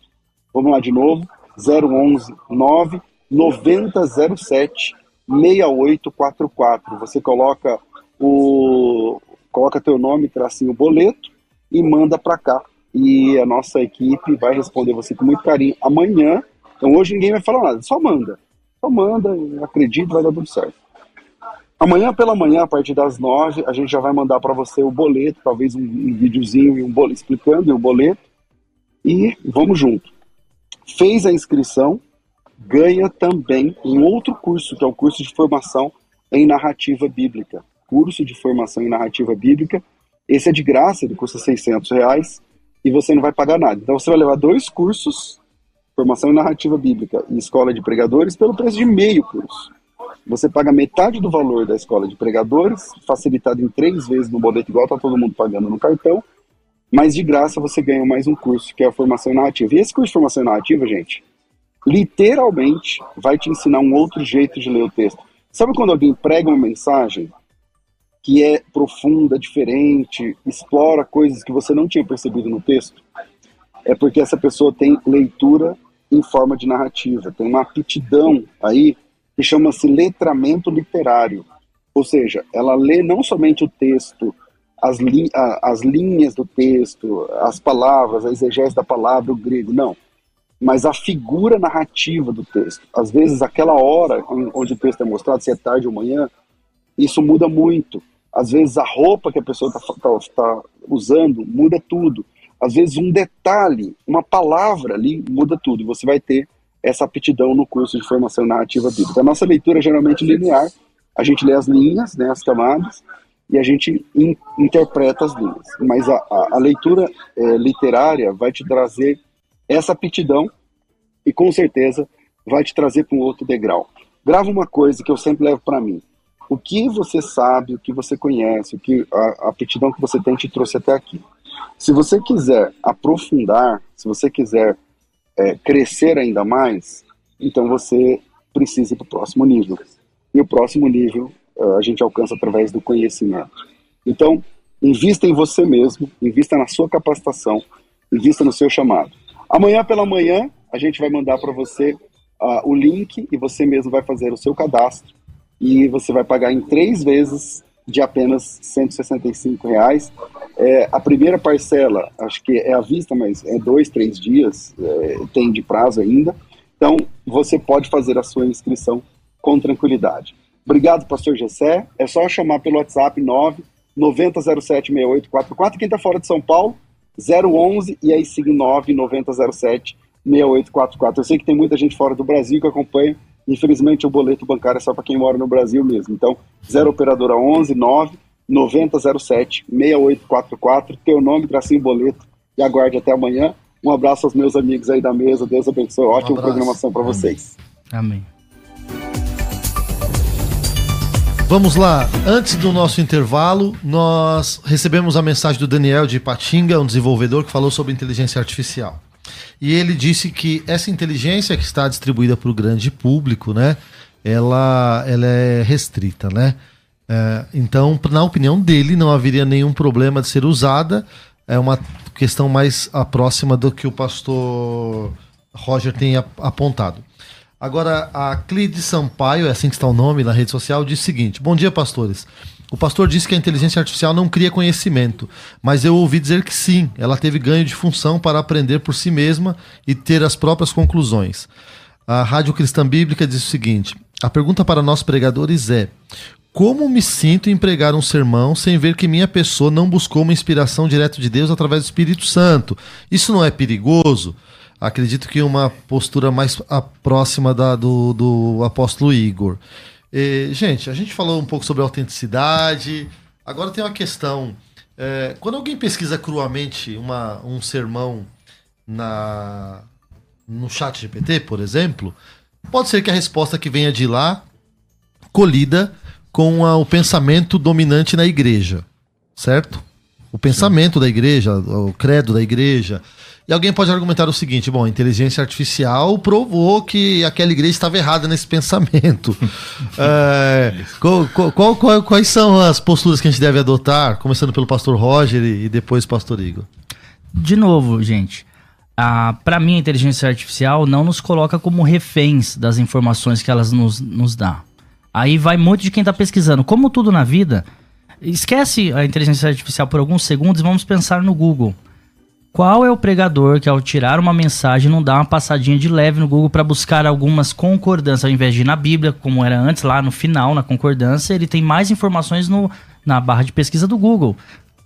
Vamos lá de novo, 011 9 9007 6844. Você coloca o coloca teu nome, tracinho boleto e manda para cá. E a nossa equipe vai responder você com muito carinho amanhã. Então hoje ninguém vai falar nada, só manda. Só manda, acredito, vai dar tudo certo. Amanhã pela manhã, a partir das nove, a gente já vai mandar para você o boleto, talvez um, um videozinho e um boleto, explicando o boleto. E vamos junto. Fez a inscrição, ganha também um outro curso, que é o curso de formação em narrativa bíblica. Curso de formação em narrativa bíblica. Esse é de graça, ele custa 600 reais e você não vai pagar nada. Então você vai levar dois cursos, formação em narrativa bíblica e escola de pregadores, pelo preço de meio curso. Você paga metade do valor da escola de pregadores, facilitado em três vezes no boleto, igual está todo mundo pagando no cartão, mas de graça você ganha mais um curso, que é a formação narrativa. E esse curso de formação narrativa, gente, literalmente vai te ensinar um outro jeito de ler o texto. Sabe quando alguém prega uma mensagem que é profunda, diferente, explora coisas que você não tinha percebido no texto? É porque essa pessoa tem leitura em forma de narrativa, tem uma aptidão aí que chama-se letramento literário. Ou seja, ela lê não somente o texto, as, li as linhas do texto, as palavras, a exegese da palavra, o grego, não. Mas a figura narrativa do texto. Às vezes, aquela hora onde o texto é mostrado, se é tarde ou manhã, isso muda muito. Às vezes, a roupa que a pessoa está tá, tá usando muda tudo. Às vezes, um detalhe, uma palavra ali muda tudo. Você vai ter essa aptidão no curso de formação narrativa bíblica. A nossa leitura é geralmente linear, a gente lê as linhas, né, as camadas, e a gente in, interpreta as linhas. Mas a, a, a leitura é, literária vai te trazer essa aptidão e com certeza vai te trazer para um outro degrau. Grava uma coisa que eu sempre levo para mim. O que você sabe, o que você conhece, o que a, a aptidão que você tem te trouxe até aqui. Se você quiser aprofundar, se você quiser é, crescer ainda mais, então você precisa ir para o próximo nível. E o próximo nível uh, a gente alcança através do conhecimento. Então, invista em você mesmo, invista na sua capacitação, invista no seu chamado. Amanhã pela manhã, a gente vai mandar para você uh, o link e você mesmo vai fazer o seu cadastro e você vai pagar em três vezes de apenas 165 reais. É, a primeira parcela, acho que é à vista, mas é dois, três dias, é, tem de prazo ainda. Então, você pode fazer a sua inscrição com tranquilidade. Obrigado, pastor Gessé. É só chamar pelo WhatsApp 9 90076844. Quem está fora de São Paulo, 011 e aí siga 9 9007 6844. Eu sei que tem muita gente fora do Brasil que acompanha Infelizmente, o boleto bancário é só para quem mora no Brasil mesmo. Então, 0 operadora 11 9 9007 6844, teu nome, tracinho boleto e aguarde até amanhã. Um abraço aos meus amigos aí da mesa. Deus abençoe. Ótima um programação para vocês. Amém. Vamos lá, antes do nosso intervalo, nós recebemos a mensagem do Daniel de Patinga, um desenvolvedor que falou sobre inteligência artificial. E ele disse que essa inteligência que está distribuída para o grande público, né, ela, ela é restrita, né? É, então, na opinião dele, não haveria nenhum problema de ser usada. É uma questão mais próxima do que o pastor Roger tem apontado. Agora, a Clide Sampaio, é assim que está o nome na rede social, diz o seguinte: Bom dia, pastores. O pastor disse que a inteligência artificial não cria conhecimento, mas eu ouvi dizer que sim, ela teve ganho de função para aprender por si mesma e ter as próprias conclusões. A Rádio Cristã Bíblica diz o seguinte: a pergunta para nós pregadores é: como me sinto em pregar um sermão sem ver que minha pessoa não buscou uma inspiração direta de Deus através do Espírito Santo? Isso não é perigoso? Acredito que uma postura mais próxima da, do, do apóstolo Igor. E, gente, a gente falou um pouco sobre autenticidade. Agora tem uma questão. É, quando alguém pesquisa cruamente uma, um sermão na, no chat GPT, por exemplo, pode ser que a resposta que venha de lá colida com a, o pensamento dominante na igreja, certo? O pensamento Sim. da igreja, o credo da igreja, e alguém pode argumentar o seguinte: bom, a inteligência artificial provou que aquela igreja estava errada nesse pensamento. *laughs* é, qual, qual, qual, quais são as posturas que a gente deve adotar, começando pelo pastor Roger e, depois pastor Igor? De novo, gente, para mim a inteligência artificial não nos coloca como reféns das informações que elas nos, nos dá. Aí vai muito de quem está pesquisando. Como tudo na vida, esquece a inteligência artificial por alguns segundos e vamos pensar no Google. Qual é o pregador que, ao tirar uma mensagem, não dá uma passadinha de leve no Google para buscar algumas concordâncias, ao invés de ir na Bíblia, como era antes, lá no final, na concordância, ele tem mais informações no, na barra de pesquisa do Google.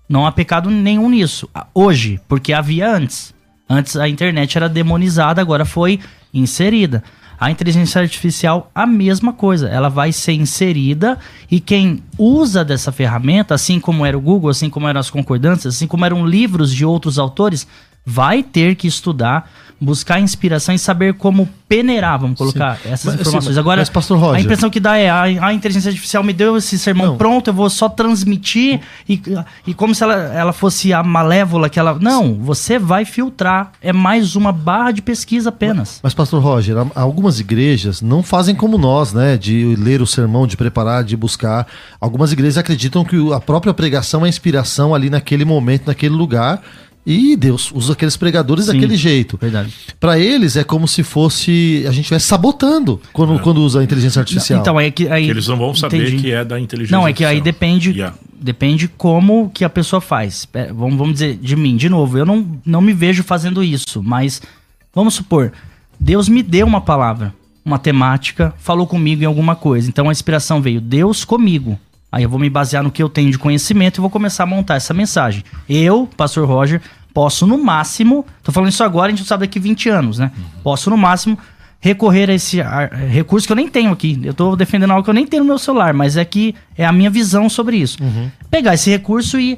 Não há pecado nenhum nisso. Hoje, porque havia antes. Antes a internet era demonizada, agora foi inserida. A inteligência artificial, a mesma coisa. Ela vai ser inserida e quem usa dessa ferramenta, assim como era o Google, assim como eram as concordâncias, assim como eram livros de outros autores, vai ter que estudar, buscar inspiração e saber como peneirar, vamos colocar sim. essas mas, informações. Sim, Agora, mas, Pastor Roger, a impressão que dá é a, a inteligência artificial me deu esse sermão não. pronto, eu vou só transmitir e, e como se ela, ela fosse a malévola que ela... Não, você vai filtrar. É mais uma barra de pesquisa apenas. Mas, mas Pastor Roger, algumas igrejas não fazem como nós, né? De ler o sermão, de preparar, de buscar. Algumas igrejas acreditam que a própria pregação é inspiração ali naquele momento, naquele lugar e Deus usa aqueles pregadores Sim, daquele jeito. Verdade. Para eles é como se fosse a gente estivesse sabotando quando, é. quando usa a inteligência artificial. Então é que aí que eles não vão saber entendi. que é da inteligência. Não é que aí depende yeah. depende como que a pessoa faz. É, vamos, vamos dizer de mim de novo. Eu não, não me vejo fazendo isso, mas vamos supor Deus me deu uma palavra, uma temática, falou comigo em alguma coisa. Então a inspiração veio Deus comigo. Aí eu vou me basear no que eu tenho de conhecimento e vou começar a montar essa mensagem. Eu, Pastor Roger, posso no máximo, tô falando isso agora, a gente não sabe daqui 20 anos, né? Uhum. Posso no máximo recorrer a esse recurso que eu nem tenho aqui. Eu tô defendendo algo que eu nem tenho no meu celular, mas é que é a minha visão sobre isso. Uhum. Pegar esse recurso e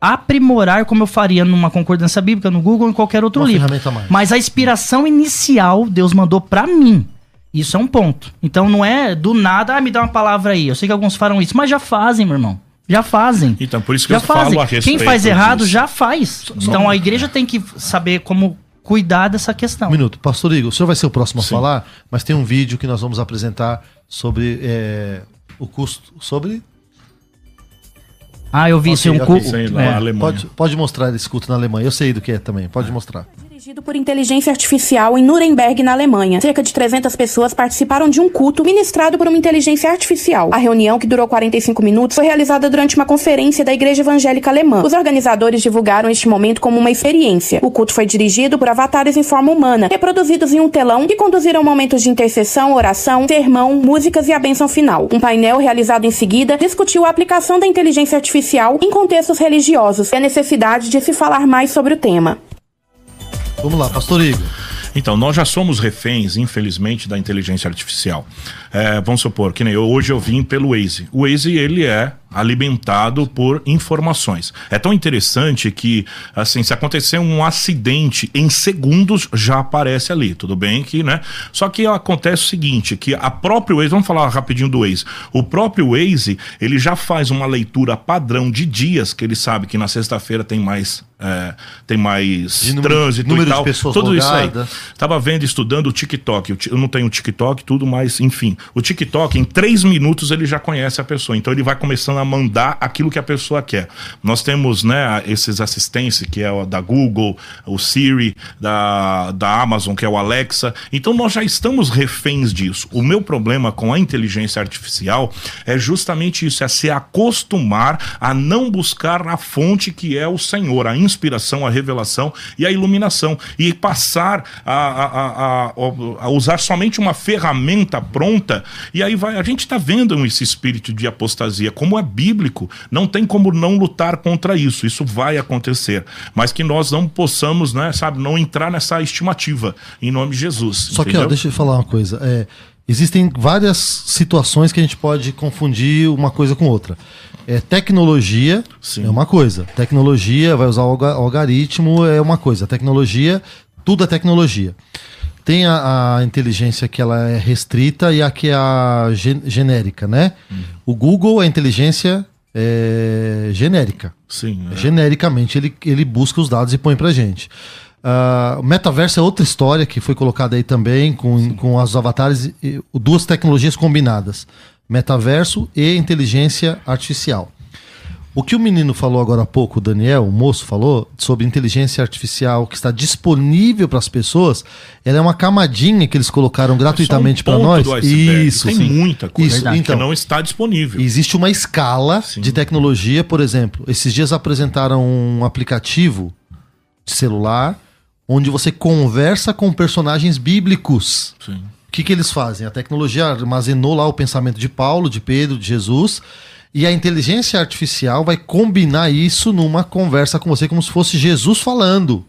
aprimorar como eu faria numa concordância bíblica, no Google ou em qualquer outro Uma livro. Mas a inspiração inicial Deus mandou para mim. Isso é um ponto. Então não é do nada, ah, me dá uma palavra aí. Eu sei que alguns farão isso, mas já fazem, meu irmão. Já fazem. Então, por isso que já eu fazem. falo a Quem faz errado disso. já faz. Então a igreja tem que saber como cuidar dessa questão. Um minuto. Pastor Igor, o senhor vai ser o próximo a Sim. falar, mas tem um vídeo que nós vamos apresentar sobre é, o custo. Sobre. Ah, eu vi okay, isso. Um okay. cu... é. pode, pode mostrar esse culto na Alemanha. Eu sei do que é também. Pode é. mostrar dirigido por inteligência artificial em Nuremberg, na Alemanha. Cerca de 300 pessoas participaram de um culto ministrado por uma inteligência artificial. A reunião, que durou 45 minutos, foi realizada durante uma conferência da Igreja Evangélica Alemã. Os organizadores divulgaram este momento como uma experiência. O culto foi dirigido por avatares em forma humana, reproduzidos em um telão, que conduziram momentos de intercessão, oração, sermão, músicas e a bênção final. Um painel realizado em seguida discutiu a aplicação da inteligência artificial em contextos religiosos e a necessidade de se falar mais sobre o tema. Vamos lá, pastor Igor. Então, nós já somos reféns, infelizmente, da inteligência artificial. É, vamos supor, que nem eu, hoje eu vim pelo Waze. O Waze, ele é alimentado por informações. É tão interessante que, assim, se acontecer um acidente em segundos, já aparece ali. Tudo bem que, né? Só que acontece o seguinte, que a própria Waze, vamos falar rapidinho do Waze. O próprio Waze, ele já faz uma leitura padrão de dias, que ele sabe que na sexta-feira tem mais é, tem mais De número- trânsito número e de tal. pessoas tudo isso aí. Tava vendo, estudando o TikTok. Eu ti- Eu não tenho TikTok, tudo, mas enfim. O TikTok, em três minutos, ele já conhece a pessoa. Então ele vai começando a mandar aquilo que a pessoa quer. Nós temos, né, esses assistentes, que é o da Google, o Siri, da, da Amazon, que é o Alexa. Então nós já estamos reféns disso. O meu problema com a inteligência artificial é justamente isso: é se acostumar a não buscar a fonte que é o Senhor, a inspiração, a revelação e a iluminação. E passar a, a, a, a- usar somente uma ferramenta pronta. E aí vai. A gente está vendo esse espírito de apostasia. Como é bíblico, não tem como não lutar contra isso. Isso vai acontecer. Mas que nós não possamos, né, sabe, não entrar nessa estimativa. Em nome de Jesus. Só que, ó, entendeu? deixa eu falar uma coisa. É, existem várias situações que a gente pode confundir uma coisa com outra. É, tecnologia Sim. é uma coisa. Tecnologia, vai usar o algoritmo, é uma coisa. Tecnologia, tudo é tecnologia. Tem a, a inteligência que ela é restrita e a que é a gen- genérica, né? O Google é inteligência é, genérica. Sim. é. Genericamente, ele, ele busca os dados e põe pra gente. Ah, o metaverso é outra história que foi colocada aí também, com, com os avatares, e- duas tecnologias combinadas: metaverso e inteligência artificial. O que o menino falou agora há pouco, o Daniel, o moço falou, sobre inteligência artificial que está disponível para as pessoas, ela é uma camadinha que eles colocaram gratuitamente Só um para nós. Isso, Tem sim. muita coisa Isso, que então, não está disponível. Existe uma escala Sim. de tecnologia, por exemplo. Esses dias apresentaram um aplicativo de celular onde você conversa com personagens bíblicos. Sim. O que, que eles fazem? A tecnologia armazenou lá o pensamento de Paulo, de Pedro, de Jesus, e a inteligência artificial vai combinar isso numa conversa com você como se fosse Jesus falando.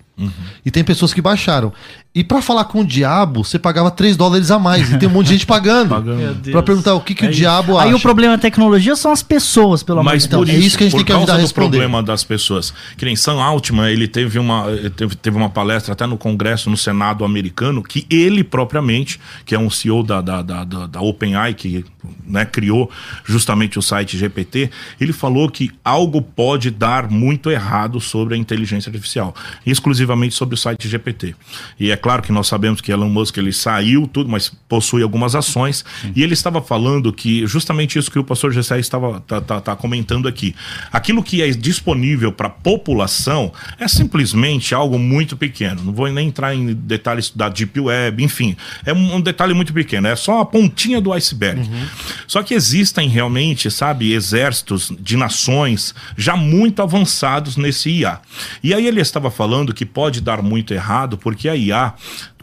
E tem pessoas que baixaram. E pra falar com o diabo, você pagava 3 dólares a mais. E tem um monte de gente pagando. *laughs* Pra perguntar o que, que É o isso. diabo acha. Aí o problema da tecnologia são as pessoas, pelo amor Mas de Deus. por é isso, isso que a gente por tem que ajudar a do responder. problema das pessoas. Que nem Sam Altman, ele teve uma, ele teve, teve uma palestra até no Congresso, no Senado americano, que ele propriamente, que é um CEO da, da, da, da, da OpenAI, que né, criou justamente o site GPT, ele falou que algo pode dar muito errado sobre a inteligência artificial, exclusivamente sobre o site GPT. E é claro que nós sabemos que Elon Musk ele saiu tudo, mas possui algumas ações. E ele estava falando que justamente isso que o pastor Gessé estava tá, tá, tá comentando aqui. Aquilo que é disponível para a população é simplesmente algo muito pequeno. Não vou nem entrar em detalhes da Deep Web, enfim. É um, um detalhe muito pequeno. É só a pontinha do iceberg. Só que existem realmente, sabe, exércitos de nações já muito avançados nesse IA. E aí ele estava falando que pode dar muito errado, porque a IA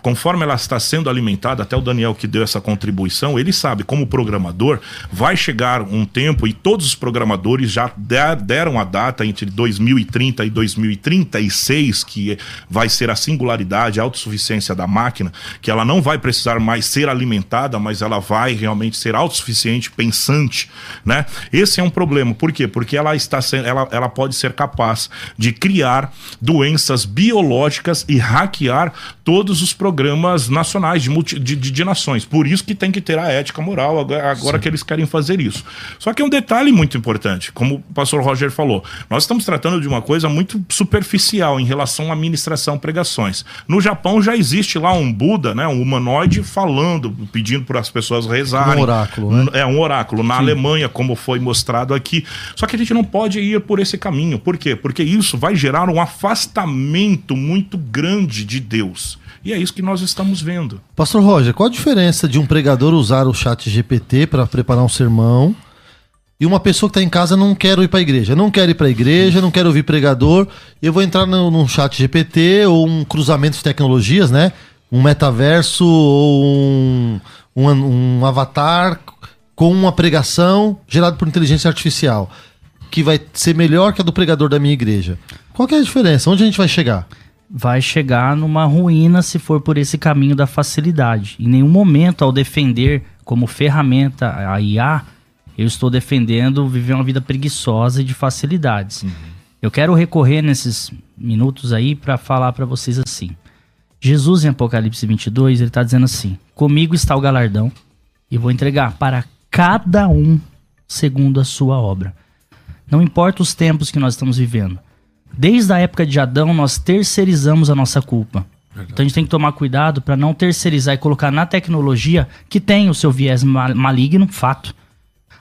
conforme ela está sendo alimentada, até o Daniel que deu essa contribuição, ele sabe, como programador, vai chegar um tempo e todos os programadores já der- deram a data entre 2030 e 2036, que vai ser a singularidade, a autossuficiência da máquina, que ela não vai precisar mais ser alimentada, mas ela vai realmente ser autossuficiente, pensante, né? Esse é um problema. Por quê? Porque ela está sendo, ela, ela pode ser capaz de criar doenças biológicas e hackear todos os programas nacionais de, multi- de, de- de nações. Por isso que tem que ter a ética moral agora, agora que eles querem fazer isso. Só que é um detalhe muito importante, como o pastor Roger falou. Nós estamos tratando de uma coisa muito superficial em relação à ministração pregações. No Japão já existe lá um Buda, né, um humanoide falando, pedindo para as pessoas rezarem. Um oráculo, né? É um oráculo. Na Alemanha, como foi mostrado aqui. Só que a gente não pode ir por esse caminho. Por quê? Porque isso vai gerar um afastamento muito grande de Deus. E é isso que nós estamos vendo. Pastor Roger, qual a diferença de um pregador usar o chat GPT para preparar um sermão e uma pessoa que está em casa não quer ir para a igreja? Não quero ir para a igreja, não quero ouvir pregador, eu vou entrar no, num chat GPT ou um cruzamento de tecnologias, né? Um metaverso ou um, um, um avatar com uma pregação gerada por inteligência artificial que vai ser melhor que a do pregador da minha igreja. Qual é a diferença? Onde a gente vai chegar? Vai chegar numa ruína se for por esse caminho da facilidade. Em nenhum momento, ao defender como ferramenta a IA, eu estou defendendo viver uma vida preguiçosa e de facilidades. Uhum. Eu quero recorrer nesses minutos aí para falar para vocês assim. Jesus em Apocalipse 22, ele está dizendo assim: Comigo está o galardão e vou entregar para cada um segundo a sua obra. Não importa os tempos que nós estamos vivendo. Desde a época de Adão, nós terceirizamos a nossa culpa. Verdade. Então a gente tem que tomar cuidado para não terceirizar e colocar na tecnologia que tem o seu viés maligno, fato.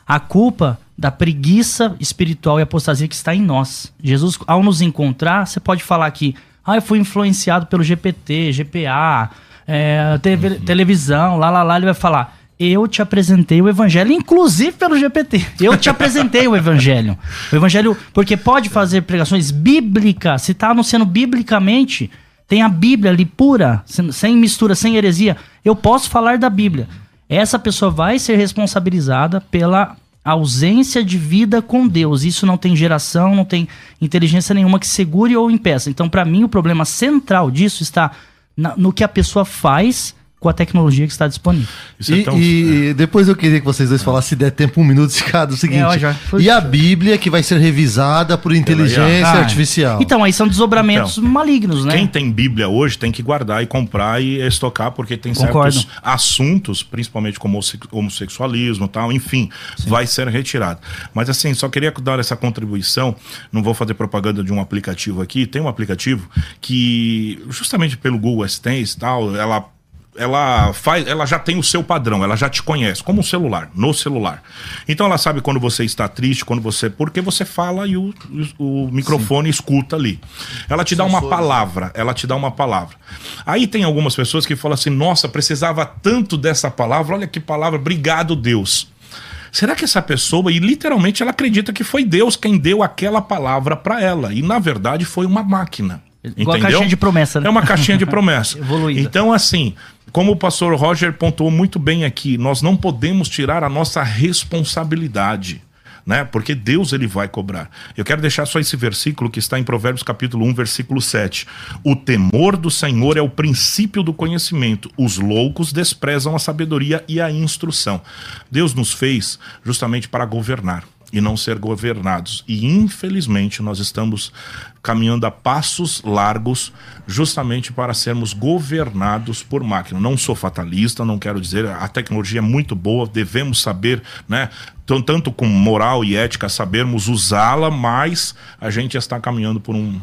A culpa da preguiça espiritual e apostasia que está em nós. Jesus, ao nos encontrar, você pode falar que ah, eu fui influenciado pelo GPT, GPA, é, TV, uhum. televisão, lá, lá, lá. Ele vai falar, eu te apresentei o evangelho, inclusive pelo GPT. Eu te apresentei o evangelho. O evangelho, porque pode fazer pregações bíblicas, se está anunciando biblicamente, tem a Bíblia ali pura, sem mistura, sem heresia. Eu posso falar da Bíblia. Essa pessoa vai ser responsabilizada pela ausência de vida com Deus. Isso não tem geração, não tem inteligência nenhuma que segure ou impeça. Então, para mim, o problema central disso está no que a pessoa faz com a tecnologia que está disponível. É e, é tão... e, depois eu queria que vocês dois falassem, se der tempo, um minuto de cada, o seguinte. É, e a Bíblia que vai ser revisada por inteligência ah, artificial. Então, aí são desdobramentos então, malignos, né? Quem tem Bíblia hoje tem que guardar e comprar e estocar, porque tem Concordo. certos assuntos, principalmente como homossexualismo tal, enfim, Sim. vai ser retirado. Mas assim, só queria dar essa contribuição, não vou fazer propaganda de um aplicativo aqui, tem um aplicativo que, justamente pelo Google Assistance e tal, ela ela faz, ela já tem o seu padrão, ela já te conhece, como um celular, no celular. Então ela sabe quando você está triste, quando você. Porque você fala e o, o microfone Sim. escuta ali. Ela te dá uma palavra, ela te dá uma palavra. Aí tem algumas pessoas que falam assim: nossa, precisava tanto dessa palavra, olha que palavra, obrigado, Deus. Será que essa pessoa, e literalmente ela acredita que foi Deus quem deu aquela palavra para ela, e na verdade foi uma máquina. Igual Entendeu? caixinha de promessa, né? É uma caixinha de promessa. *laughs* Então, assim, como o pastor Roger pontuou muito bem aqui, nós não podemos tirar a nossa responsabilidade. Né? Porque Deus ele vai cobrar. Eu quero deixar só esse versículo que está em Provérbios capítulo 1, versículo 7. O temor do Senhor é o princípio do conhecimento. Os loucos desprezam a sabedoria e a instrução. Deus nos fez justamente para governar e não ser governados. E infelizmente nós estamos caminhando a passos largos justamente para sermos governados por máquina. Não sou fatalista, não quero dizer, a tecnologia é muito boa, devemos saber, né, tanto com moral e ética sabermos usá-la, mas a gente está caminhando por um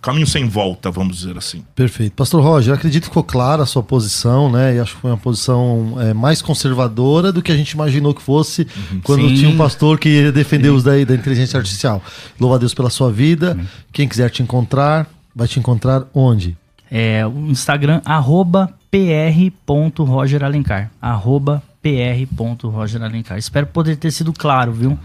caminho sem volta, vamos dizer assim. Perfeito. Pastor Roger, acredito que ficou clara a sua posição, né? E acho que foi uma posição é, mais conservadora do que a gente imaginou que fosse uhum. quando Sim. tinha um pastor que ia defender Sim. os da, da inteligência artificial. Louva a Deus pela sua vida. Uhum. Quem quiser te encontrar, vai te encontrar onde? É o Instagram, arroba pr.rogeralencar. Arroba pr.rogeralencar. Espero poder ter sido claro, viu?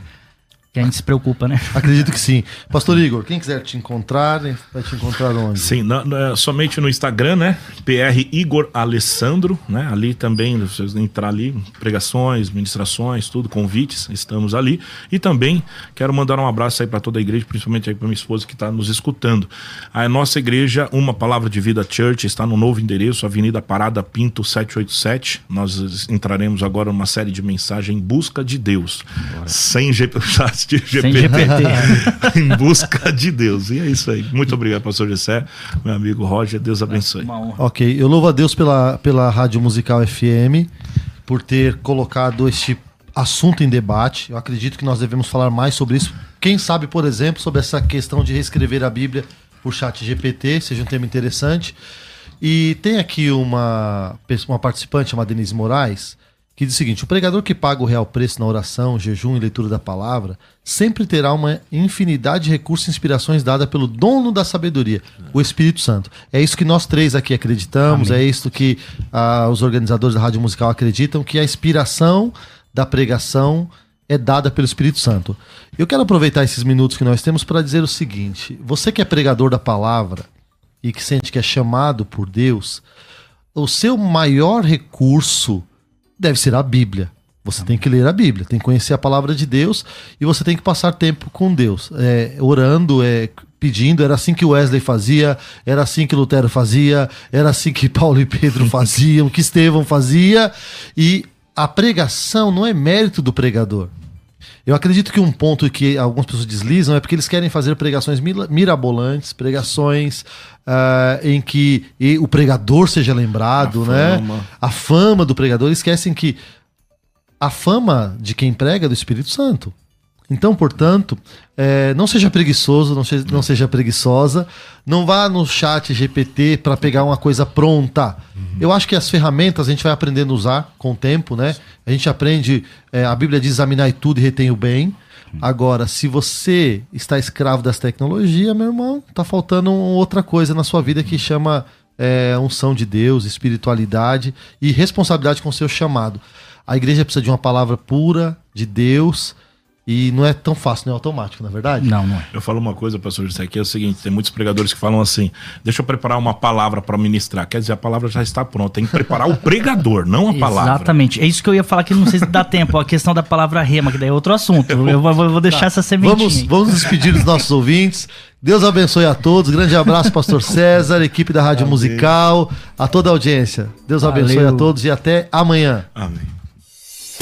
Que a gente se preocupa, né? *laughs* Acredito que sim. Pastor Igor, quem quiser te encontrar, vai te encontrar onde? Sim, na, na, somente no Instagram, né? PR Igor Alessandro, né? Ali também, vocês entrar ali, pregações, ministrações, tudo, convites, estamos ali. E também quero mandar um abraço aí para toda a igreja, principalmente aí para minha esposa que está nos escutando. A nossa igreja, Uma Palavra de Vida Church, está no novo endereço, Avenida Parada Pinto 787. Nós entraremos agora numa série de mensagens em busca de Deus. Bora. Sem GPS *laughs* assistir GPT. *laughs* Em busca de Deus. E é isso aí. Muito obrigado, pastor Gessé, meu amigo Roger. Deus abençoe. Ok, eu louvo a Deus pela, pela Rádio Musical FM por ter colocado este assunto em debate. Eu acredito que nós devemos falar mais sobre isso. Quem sabe, por exemplo, sobre essa questão de reescrever a Bíblia por chat GPT, seja um tema interessante. E tem aqui uma, uma participante, uma Denise Moraes, que diz o seguinte: o pregador que paga o real preço na oração, jejum e leitura da palavra sempre terá uma infinidade de recursos e inspirações dada pelo dono da sabedoria, o Espírito Santo. É isso que nós três aqui acreditamos, Amém. é isso que ah, os organizadores da Rádio Musical acreditam, que a inspiração da pregação é dada pelo Espírito Santo. Eu quero aproveitar esses minutos que nós temos para dizer o seguinte: você que é pregador da palavra e que sente que é chamado por Deus, o seu maior recurso deve ser a Bíblia. Você tem que ler a Bíblia, tem que conhecer a palavra de Deus e você tem que passar tempo com Deus, é, orando, é, pedindo. Era assim que Wesley fazia, era assim que Lutero fazia, era assim que *laughs* Paulo e Pedro faziam, que Estevão fazia. E a pregação não é mérito do pregador. Eu acredito que um ponto que algumas pessoas deslizam é porque eles querem fazer pregações mirabolantes, pregações uh, em que o pregador seja lembrado, a né? Fama. A fama do pregador. Esquecem que a fama de quem prega é do Espírito Santo. Então, portanto, é, não seja preguiçoso, não seja, não seja preguiçosa, não vá no chat GPT para pegar uma coisa pronta. Uhum. Eu acho que as ferramentas a gente vai aprendendo a usar com o tempo, né? A gente aprende, é, a Bíblia diz examinar tudo e retém o bem. Agora, se você está escravo das tecnologias, meu irmão, tá faltando outra coisa na sua vida que chama é, unção de Deus, espiritualidade e responsabilidade com o seu chamado. A igreja precisa de uma palavra pura de Deus e não é tão fácil, não é automático, na é verdade? Não, não é. Eu falo uma coisa, pastor José, que é o seguinte: tem muitos pregadores que falam assim: deixa eu preparar uma palavra para ministrar. Quer dizer, a palavra já está pronta. Tem que preparar o pregador, não a palavra. Exatamente. É isso que eu ia falar que não sei se dá tempo. A questão da palavra rema, que daí é outro assunto. Eu vou, vou deixar tá. essa sementinha. Vamos, vamos despedir dos nossos ouvintes. Deus abençoe a todos. Grande abraço, Pastor César, equipe da Rádio Amém. Musical, a toda a audiência. Deus Valeu. abençoe a todos e até amanhã. Amém.